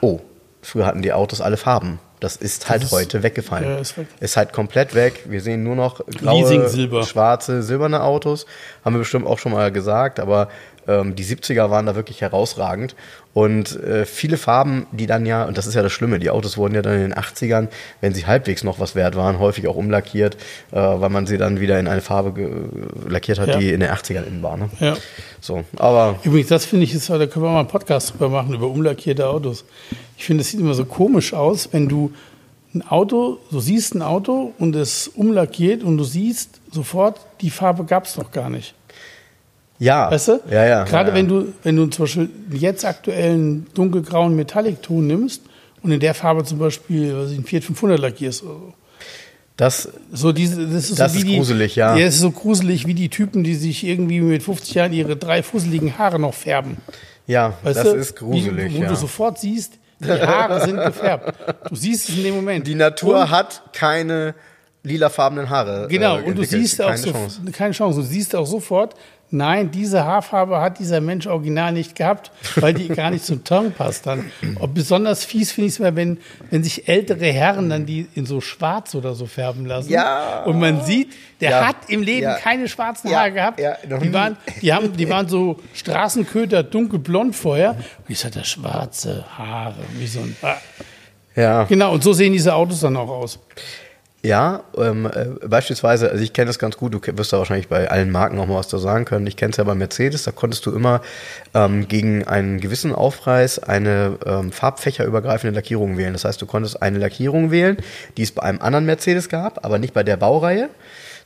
oh, früher hatten die Autos alle Farben. Das ist halt das heute weggefallen. Ja, ist, weg. ist, halt komplett weg. Wir sehen nur noch graue, schwarze, silberne Autos. Haben wir bestimmt auch schon mal gesagt, aber ähm, die 70er waren da wirklich herausragend. Und äh, viele Farben, die dann ja, und das ist ja das Schlimme, die Autos wurden ja dann in den 80ern, wenn sie halbwegs noch was wert waren, häufig auch umlackiert, äh, weil man sie dann wieder in eine Farbe lackiert hat, ja. die in den 80ern innen war. Ne? Ja. So, aber Übrigens, das finde ich, ist, da können wir mal einen Podcast drüber machen, über umlackierte Autos. Ich finde, es sieht immer so komisch aus, wenn du ein Auto, du siehst ein Auto und es umlackiert und du siehst sofort, die Farbe gab es noch gar nicht. Ja. Weißt du? Ja, ja. Gerade ja, ja. wenn du, wenn du zum Beispiel jetzt aktuellen dunkelgrauen Metallic-Ton nimmst und in der Farbe zum Beispiel, was ich, einen Fiat 500 lackierst oder so. Das, so diese, das ist, das so ist gruselig, die, ja. Das ist so gruselig wie die Typen, die sich irgendwie mit 50 Jahren ihre drei fusseligen Haare noch färben. Ja, weißt das du? ist gruselig. Wie, wo ja. du sofort siehst, die Haare sind gefärbt. Du siehst es in dem Moment. Die Natur und, hat keine lilafarbenen Haare. Genau, äh, und du siehst keine auch so, Chance. keine Chance. Du siehst auch sofort, nein, diese Haarfarbe hat dieser Mensch original nicht gehabt, weil die gar nicht zum Ton passt dann. Und besonders fies finde ich es mal, wenn, wenn sich ältere Herren dann die in so schwarz oder so färben lassen. Ja. Und man sieht, der Ja. hat im Leben Ja. keine schwarzen. Haare gehabt. Die, waren, die, haben, die waren so Straßenköter dunkelblond vorher. Und jetzt hat er schwarze Haare. Wie so ein. Ja. Genau, und so sehen diese Autos dann auch aus. Ja, ähm, äh, beispielsweise, also ich kenne das ganz gut, du wirst da wahrscheinlich bei allen Marken auch mal was da sagen können. Ich kenne es ja bei Mercedes, da konntest du immer ähm, gegen einen gewissen Aufpreis eine ähm, farbfächerübergreifende Lackierung wählen. Das heißt, du konntest eine Lackierung wählen, die es bei einem anderen Mercedes gab, aber nicht bei der Baureihe.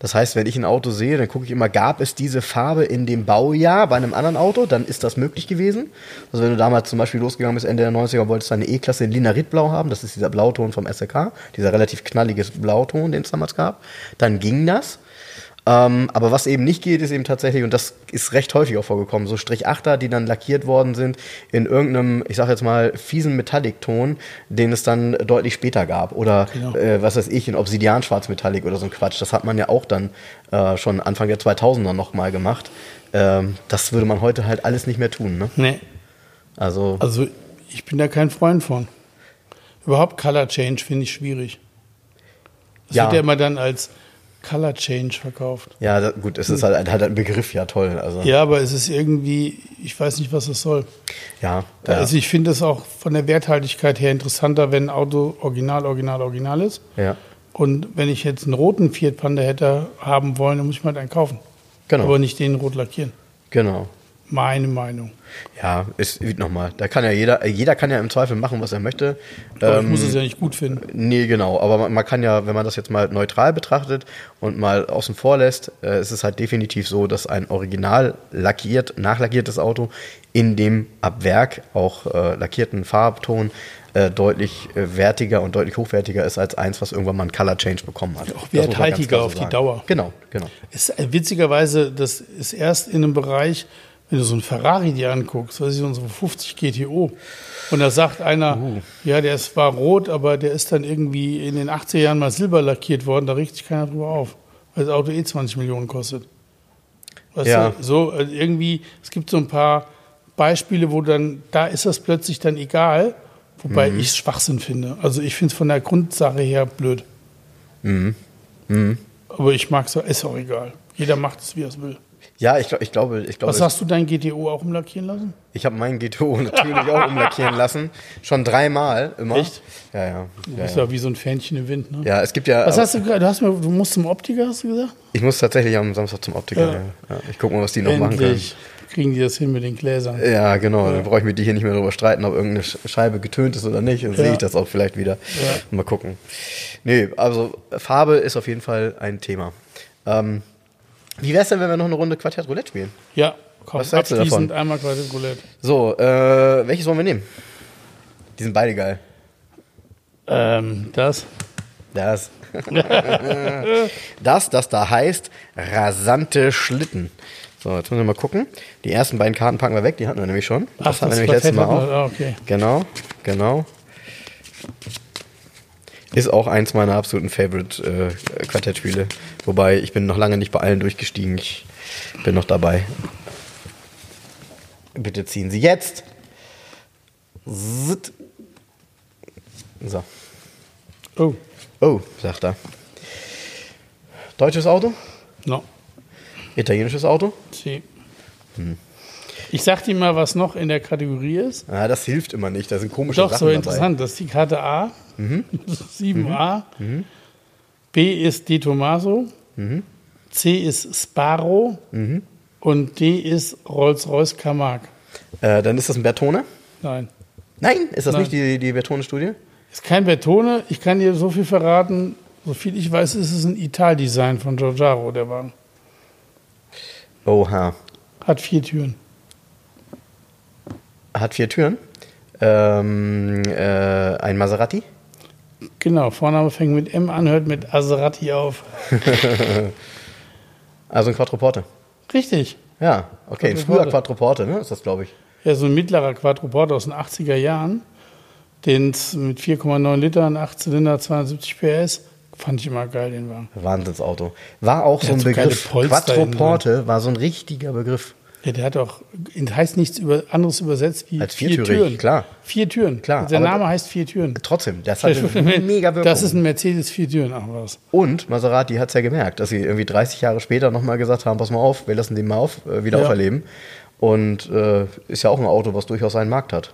Das heißt, wenn ich ein Auto sehe, dann gucke ich immer, gab es diese Farbe in dem Baujahr bei einem anderen Auto, dann ist das möglich gewesen. Also wenn du damals zum Beispiel losgegangen bist, Ende der 90er, wolltest du eine E-Klasse in Linaritblau haben, das ist dieser Blauton vom SLK, dieser relativ knallige Blauton, den es damals gab, dann ging das. Ähm, aber was eben nicht geht, ist eben tatsächlich, und das ist recht häufig auch vorgekommen, so Strich-Achter, die dann lackiert worden sind in irgendeinem, ich sag jetzt mal, fiesen Metallic-Ton, den es dann deutlich später gab. Oder Genau. äh, was weiß ich, in Obsidian-Schwarz-Metallic oder so ein Quatsch. Das hat man ja auch dann äh, schon Anfang der 2000er nochmal gemacht. Ähm, das würde man heute halt alles nicht mehr tun. Ne? Nee. Also, Also ich bin da kein Freund von. Überhaupt Color Change finde ich schwierig. Das Ja. wird ja immer dann als Color Change verkauft. ja, da, gut, es ist halt, halt ein Begriff, ja toll. Also, Ja, aber es ist irgendwie, ich weiß nicht, was es soll. ja, ja, Also ich finde es auch von der Werthaltigkeit her interessanter, wenn ein Auto original, original, original ist. ja. Und wenn ich jetzt einen roten Fiat Panda hätte haben wollen, dann muss ich mal einen kaufen. Genau. Aber nicht den rot lackieren. Genau. Meine Meinung. Ja, ist wie nochmal. Da kann ja jeder, jeder kann ja im Zweifel machen, was er möchte. Aber Ähm, ich muss es ja nicht gut finden. Nee, genau. Aber man, man kann ja, wenn man das jetzt mal neutral betrachtet und mal außen vor lässt, äh, ist es halt definitiv so, dass ein original lackiert, nachlackiertes Auto in dem ab Werk auch äh, lackierten Farbton äh, deutlich äh, wertiger und deutlich hochwertiger ist als eins, was irgendwann mal einen Color Change bekommen hat. Auch werthaltiger so auf die. Dauer. Genau, genau. Ist, äh, witzigerweise, das ist erst in einem Bereich, wenn du so einen Ferrari dir anguckst, was ist unsere 50 GTO. Und da sagt einer, ja, der ist, war rot, aber der ist dann irgendwie in den 80er Jahren mal silber lackiert worden, da riecht sich keiner drüber auf, weil das Auto eh 20 Millionen kostet. Weißt Ja. du, so also irgendwie, es gibt so ein paar Beispiele, wo dann, da ist das plötzlich dann egal, wobei ich es Schwachsinn finde. Also ich finde es von der Grundsache her blöd. Aber ich mag es, ist auch egal. Jeder macht es, wie er es will. Ja, ich, ich glaube, ich glaube, Was hast du dein GTO auch umlackieren lassen? ich habe meinen GTO natürlich auch umlackieren lassen. Schon dreimal immer. Echt? Ja, ja. Du ja, bist ja. ja wie so ein Fähnchen im Wind, ne? ja, es gibt ja. Was hast du gerade? Du, du musst zum Optiker, hast du gesagt? Ich muss tatsächlich am Samstag zum Optiker. Ja. Ja. Ich gucke mal, was die noch machen können. Endlich kriegen die das hin mit den Gläsern. Ja, genau. Dann brauche ich mit dir hier nicht mehr darüber streiten, ob irgendeine Sch- Scheibe getönt ist oder nicht. Dann sehe ich das auch vielleicht wieder. Mal gucken. Nee, also Farbe ist auf jeden Fall ein Thema. Ähm, wie wäre es denn, wenn wir noch eine Runde Quartett Roulette spielen? Ja, komm, Was du abschließend davon? einmal Quartett Roulette. So, äh, welches wollen wir nehmen? Die sind beide geil. Ähm, das. Das. das, das da heißt rasante Schlitten. So, jetzt müssen wir mal gucken. Die ersten beiden Karten packen wir weg, die hatten wir nämlich schon. Das hatten wir nämlich letztes Mal auch. okay. Genau, genau. Ist auch eins meiner absoluten Favorite äh, Quartettspiele. Wobei ich bin noch lange nicht bei allen durchgestiegen. Ich bin noch dabei. Bitte ziehen Sie jetzt. So. Oh, Oh, sagt er. Deutsches Auto? no. Italienisches Auto? Sie. Hm. Ich sag dir mal, was noch in der Kategorie ist. Ah, das hilft immer nicht. Da sind komische Doch, Sachen so dabei. interessant. Das ist die Karte A. Mhm. 7a. B ist De Tomaso. Mhm. C ist Sparrow. Und D ist Rolls-Royce Camargue. Äh, dann ist das ein Bertone? Nein. Nein, ist das Nein. nicht die, die Bertone-Studie? Ist kein Bertone. Ich kann dir so viel verraten. So viel ich weiß, ist es ein Ital-Design von Giorgiaro, der Wagen. Oha. Hat vier Türen. Hat vier Türen. Ähm, äh, ein Maserati? Genau, Vorname fängt mit M an, hört mit Aserati auf. Also ein Quattroporte. Richtig. Ja, okay. Ein Quattroporte. früher Quattroporte, ne? Ist das, glaube ich. Ja, so ein mittlerer Quadruporter aus den 80er Jahren, den es mit 4,9 Litern, 8 Zylinder, 270 PS, fand ich immer geil, den Wagen. Wahnsinnsauto. War auch Der so ein so Begriff. Innen Quattroporte war so ein richtiger Begriff. Ja, der hat auch, heißt nichts über, anderes übersetzt wie Als vier Türen. klar. Vier Türen. Klar, Der Name heißt vier Türen. Trotzdem, das hatte mega Wirkung. Das ist ein Mercedes vier Türen, ach was. Und Maserati hat es ja gemerkt, dass sie irgendwie 30 Jahre später nochmal gesagt haben, pass mal auf, wir lassen den mal auf, äh, wieder Ja. auferleben. Und äh, ist ja auch ein Auto, was durchaus seinen Markt hat.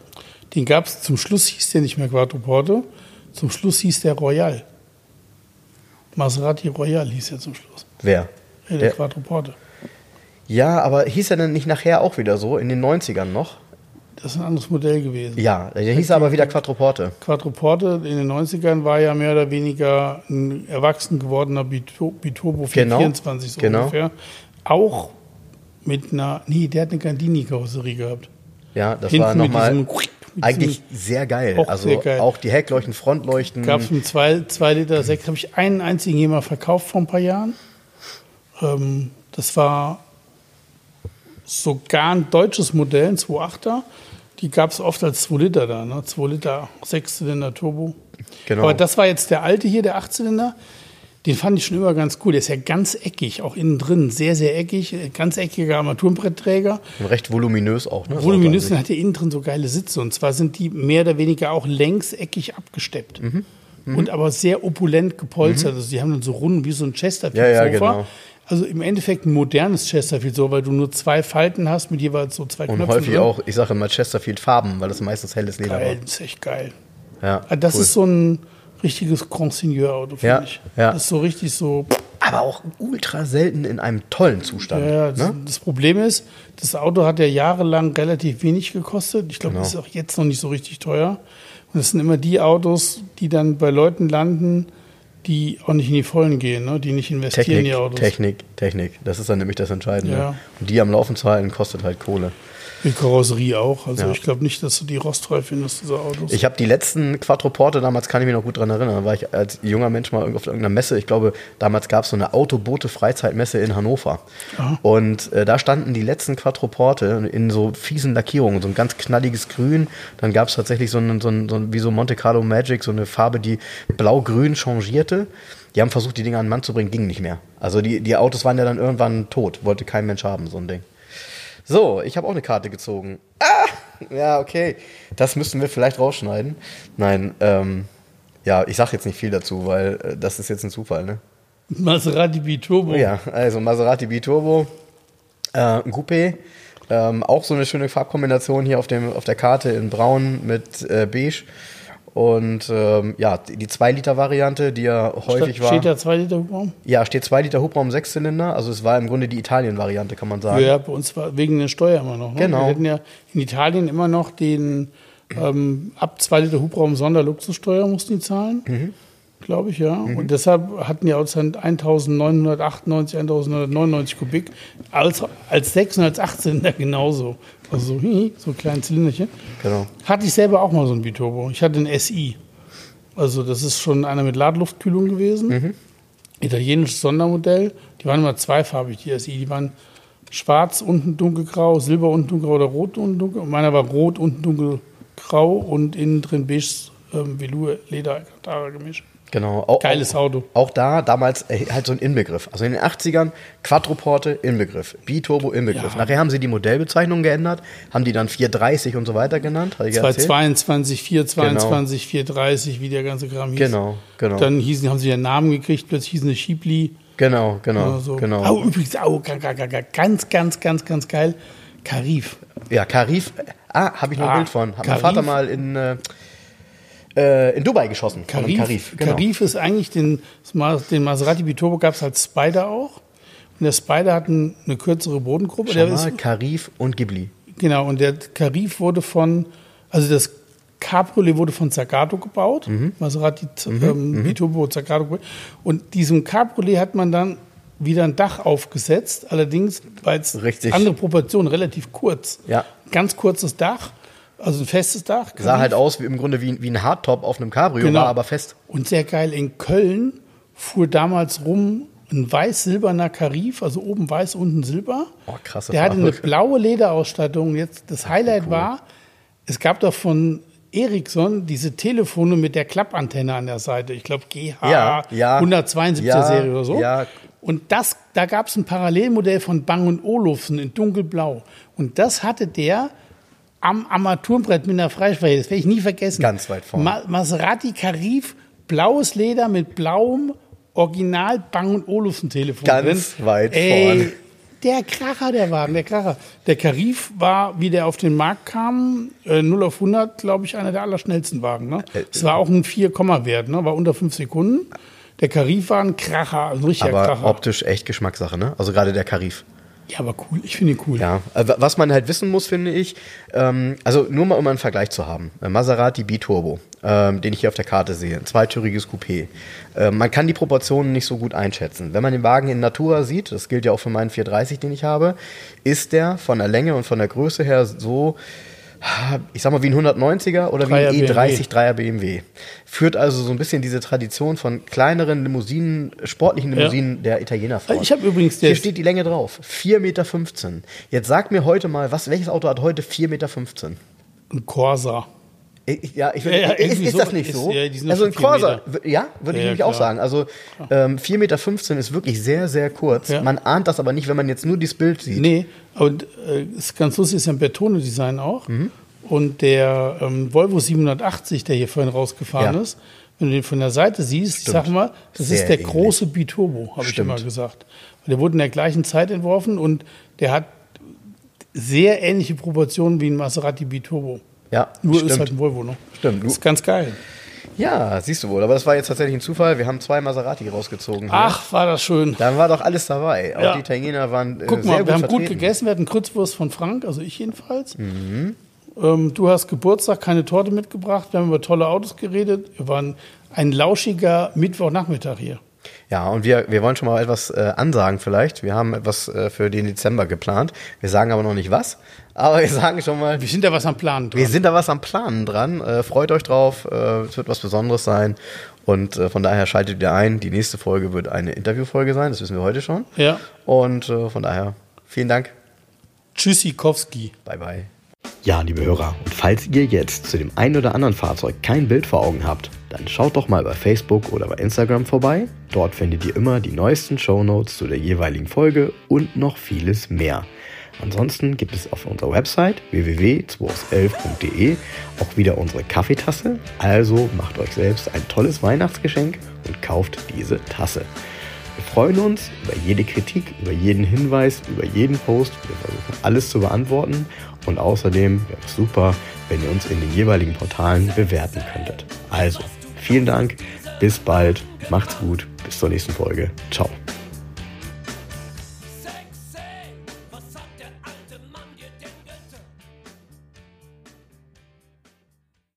Den gab es, zum Schluss hieß der nicht mehr Quattroporte, zum Schluss hieß der Royal. Maserati Royal hieß er zum Schluss. Wer? Ja, der Der- Quattroporte. Ja, aber hieß er denn nicht nachher auch wieder so, in den 90ern noch? Das ist ein anderes Modell gewesen. Ja, der hieß aber wieder Quattroporte. Quattroporte in den 90ern war ja mehr oder weniger ein erwachsen gewordener Biturbo Genau, 424 so genau. ungefähr. Auch mit einer, nee, der hat eine Gandini-Karosserie gehabt. Ja, das Hinten war nochmal eigentlich sehr geil. Auch also sehr geil. auch die Heckleuchten, Frontleuchten. Gab es einen 2 Liter 6, habe ich einen einzigen mal verkauft vor ein paar Jahren. Ähm, das war sogar ein deutsches Modell, ein 2.8er. Die gab es oft als 2 Liter da, ne? 2 Liter, 6 Zylinder Turbo. Genau. Aber das war jetzt der alte hier, der 8-Zylinder. Den fand ich schon immer ganz cool. Der ist ja ganz eckig, auch innen drin. Sehr, sehr eckig. Ganz eckiger Armaturenbrettträger. Recht voluminös auch. Ne? Voluminös und hat ja innen drin so geile Sitze. Und zwar sind die mehr oder weniger auch längseckig abgesteppt. Mhm. Und aber sehr opulent gepolstert. Also die haben dann so Runden wie so ein Chesterfield-Sofa. Ja, ja, genau. Also im Endeffekt ein modernes Chesterfield-Sofa, weil du nur zwei Falten hast mit jeweils so zwei. Und Knöpfen. häufig drin. auch, ich sage immer Chesterfield Farben, weil das meistens helles Leder Geil, das ist echt geil. war. Ja, Ah, Das cool. ist so ein richtiges Grand Seigneur-Auto, finde Ja, ich. ja. Das ist so richtig so. aber auch ultra selten in einem tollen Zustand. Ja, das, ne? das Problem ist, das Auto hat ja jahrelang relativ wenig gekostet. Ich glaube, Genau. das ist auch jetzt noch nicht so richtig teuer. Und es sind immer die Autos, die dann bei Leuten landen, die auch nicht in die Vollen gehen, ne? die nicht investieren in die Technik, Autos. Technik, Technik. Das ist dann nämlich das Entscheidende. Ja. Und die am Laufen zu halten, kostet halt Kohle. Die Karosserie auch. Also Ja. ich glaube nicht, dass du die rostfrei findest, diese Autos. Ich habe die letzten Quattroporte, damals kann ich mich noch gut dran erinnern, da war ich als junger Mensch mal auf irgendeiner Messe, ich glaube, damals gab es so eine Autoboote-Freizeitmesse in Hannover. Und äh, da standen die letzten Quattroporte in so fiesen Lackierungen, so ein ganz knalliges Grün. Dann gab es tatsächlich so ein, so, ein, so ein, wie so Monte Carlo Magic, so eine Farbe, die blau-grün changierte. Die haben versucht, die Dinger an den Mann zu bringen, ging nicht mehr. Also die, die Autos waren ja dann irgendwann tot, wollte kein Mensch haben, so ein Ding. So, ich habe auch eine Karte gezogen. Ah! Ja, okay. Das müssten wir vielleicht rausschneiden. Nein, ähm, ja, ich sage jetzt nicht viel dazu, weil äh, das ist jetzt ein Zufall, ne? Maserati Biturbo. Ja, also Maserati Biturbo, äh, ein Coupé. Ähm, auch so eine schöne Farbkombination hier auf, dem, auf der Karte in Braun mit äh, Beige. Und ähm, ja, die 2-Liter-Variante, die ja häufig Steht war. steht da 2 Liter Hubraum? ja, steht 2 Liter Hubraum, 6-Zylinder. Also es war im Grunde die Italien-Variante, kann man sagen. Ja, bei uns war wegen der Steuer immer noch. Ne? Genau. Wir hatten ja in Italien immer noch den ähm, ab 2 Liter Hubraum Sonderluxussteuer mussten die zahlen. Mhm. Glaube ich, ja. Und deshalb hatten die Autos dann 1998, 1999 Kubik, als, als 6 und als 8 Zylinder genauso. Also so, so ein kleines Zylinderchen. Genau. Hatte ich selber auch mal so ein Biturbo. Ich hatte einen SI. Also das ist schon einer mit Ladeluftkühlung gewesen. Mhm. Italienisches Sondermodell. Die waren immer zweifarbig, die SI. Die waren schwarz, unten dunkelgrau, silber, unten dunkelgrau oder rot, unten dunkel. Und meiner war rot, unten dunkelgrau und innen drin beige ähm, Velour, Leder, gemisch. Genau. Auch, Geiles Auto. Auch da damals äh, halt so ein Inbegriff. Also in den 80ern Quattroporte Inbegriff, Biturbo Inbegriff. Ja. Nachher haben sie die Modellbezeichnung geändert, haben die dann 430 und so weiter genannt. Hatte ich ja erzählt. 222, 422, 430, wie der ganze Kram hieß. Genau, genau. Dann hießen, haben sie ihren Namen gekriegt, plötzlich hießen sie Schiebli. Genau, genau, oder so. genau. Oh, übrigens, oh, ga- ga- ga- ga- ganz, ganz, ganz, ganz geil. Karif. Ja, Karif. Ah, habe ich noch ein Ah, Bild von. Hat mein Karif. Vater mal in, äh, äh, in Dubai geschossen. Karif, Karif. Genau. Karif ist eigentlich den, den Maserati Biturbo gab es als Spider auch. Und der Spider hat ein, eine kürzere Bodengruppe. Mal, ist, Karif und Ghibli. genau, und der Karif wurde von, also das Cabriolet wurde von Zagato gebaut. Mhm. Maserati ähm, Biturbo Zagato. Und diesem Cabriolet hat man dann wieder ein Dach aufgesetzt, allerdings, weil es andere Proportionen, relativ kurz. Ja. Ganz kurzes Dach, also ein festes Dach. Sah halt aus wie im Grunde wie, wie ein Hardtop auf einem Cabrio, Genau. war aber fest. Und sehr geil, in Köln fuhr damals rum ein weiß-silberner Karif, also oben weiß, unten silber. Oh, krasse Der hatte eine blaue Lederausstattung. Jetzt das Highlight war, es gab doch von Ericsson diese Telefone mit der Klappantenne an der Seite. Ich glaube GH Ja, ja. 172er Ja, Serie oder so. ja. Und das, da gab es ein Parallelmodell von Bang und Olufsen in dunkelblau. Und das hatte der am Armaturenbrett mit einer Freisprecher. Das werde ich nie vergessen. Ganz weit vorne. Ma Maserati Carif, blaues Leder mit blauem Original Bang und Olufsen Telefon Ganz drin. weit vorne. Der Kracher, der Wagen, der Kracher. Der Carif war, wie der auf den Markt kam, äh, 0 auf 100, glaube ich, einer der allerschnellsten Wagen. Ne? Äh, Es war auch ein 4-Komma-Wert, ne? war unter 5 Sekunden. Der Carif war ein Kracher, ein richtiger Aber Kracher. optisch echt Geschmackssache, ne? Also gerade der Karif. Ja, aber cool. Ich finde ihn cool. Ja, äh, was man halt wissen muss, finde ich, ähm, also nur mal um einen Vergleich zu haben. Äh, Maserati B-Turbo, ähm, den ich hier auf der Karte sehe, ein zweitüriges Coupé. Äh, man kann die Proportionen nicht so gut einschätzen. Wenn man den Wagen in Natura sieht, das gilt ja auch für meinen 430, den ich habe, ist der von der Länge und von der Größe her so, ich sag mal, wie ein 190er oder wie ein BMW. E30 Dreier BMW. Führt also so ein bisschen diese Tradition von kleineren Limousinen, sportlichen Limousinen der Italiener fort. Ich habe übrigens Hier steht die Länge drauf. 4,15 Meter. Jetzt sag mir heute mal, was, welches Auto hat heute 4,15 Meter? Ein Corsa. Ich- Ja, ich, Ja, ja, ist, ist so- das nicht ist- so? ja, also ein Corsa, ja, würde ich nämlich auch sagen. Also ähm, 4,15 Meter ist wirklich sehr, sehr kurz. Man ahnt das aber nicht, wenn man jetzt nur dieses Bild sieht. Nee, und äh, ist ganz lustig, ist ja ein Bertone-Design auch. Mhm. Und der ähm, Volvo 780, der hier vorhin rausgefahren ist, wenn du den von der Seite siehst, ich sag mal, das Sehr ist der ähnlich. große Biturbo, habe ich immer gesagt. Der wurde in der gleichen Zeit entworfen und der hat sehr ähnliche Proportionen wie ein Maserati Biturbo. Ja, Nur stimmt. ist halt ein Volvo, ne? Stimmt. Das ist ganz geil. Ja, siehst du wohl. Aber das war jetzt tatsächlich ein Zufall. Wir haben zwei Maserati rausgezogen. Hier. Ach, war das schön. Da war doch alles dabei. Auch Ja. die Italiener waren äh, Guck sehr mal, gut wir haben vertreten. gut gegessen. Wir hatten Grützwurst von Frank, also ich jedenfalls. Mhm. Ähm, du hast Geburtstag, keine Torte mitgebracht. Wir haben über tolle Autos geredet. Wir waren ein lauschiger Mittwochnachmittag hier. Ja, und wir, wir wollen schon mal etwas äh, ansagen vielleicht. Wir haben etwas äh, für den Dezember geplant. Wir sagen aber noch nicht was. Aber wir sagen schon mal, Wir sind da was am Plan dran. wir sind da was am Planen dran. Äh, freut euch drauf. Äh, es wird was Besonderes sein. Und äh, von daher schaltet ihr ein. Die nächste Folge wird eine Interviewfolge sein. Das wissen wir heute schon. Ja. Und äh, von daher vielen Dank. Tschüssikowski. Bye, bye. Ja, liebe Hörer, und falls ihr jetzt zu dem einen oder anderen Fahrzeug kein Bild vor Augen habt, dann schaut doch mal bei Facebook oder bei Instagram vorbei. Dort findet ihr immer die neuesten Shownotes zu der jeweiligen Folge und noch vieles mehr. Ansonsten gibt es auf unserer Website www.211.de auch wieder unsere Kaffeetasse. Also macht euch selbst ein tolles Weihnachtsgeschenk und kauft diese Tasse. Wir freuen uns über jede Kritik, über jeden Hinweis, über jeden Post. Wir versuchen alles zu beantworten. Und außerdem wäre es super, wenn ihr uns in den jeweiligen Portalen bewerten könntet. Also, vielen Dank, bis bald, macht's gut, bis zur nächsten Folge. Ciao.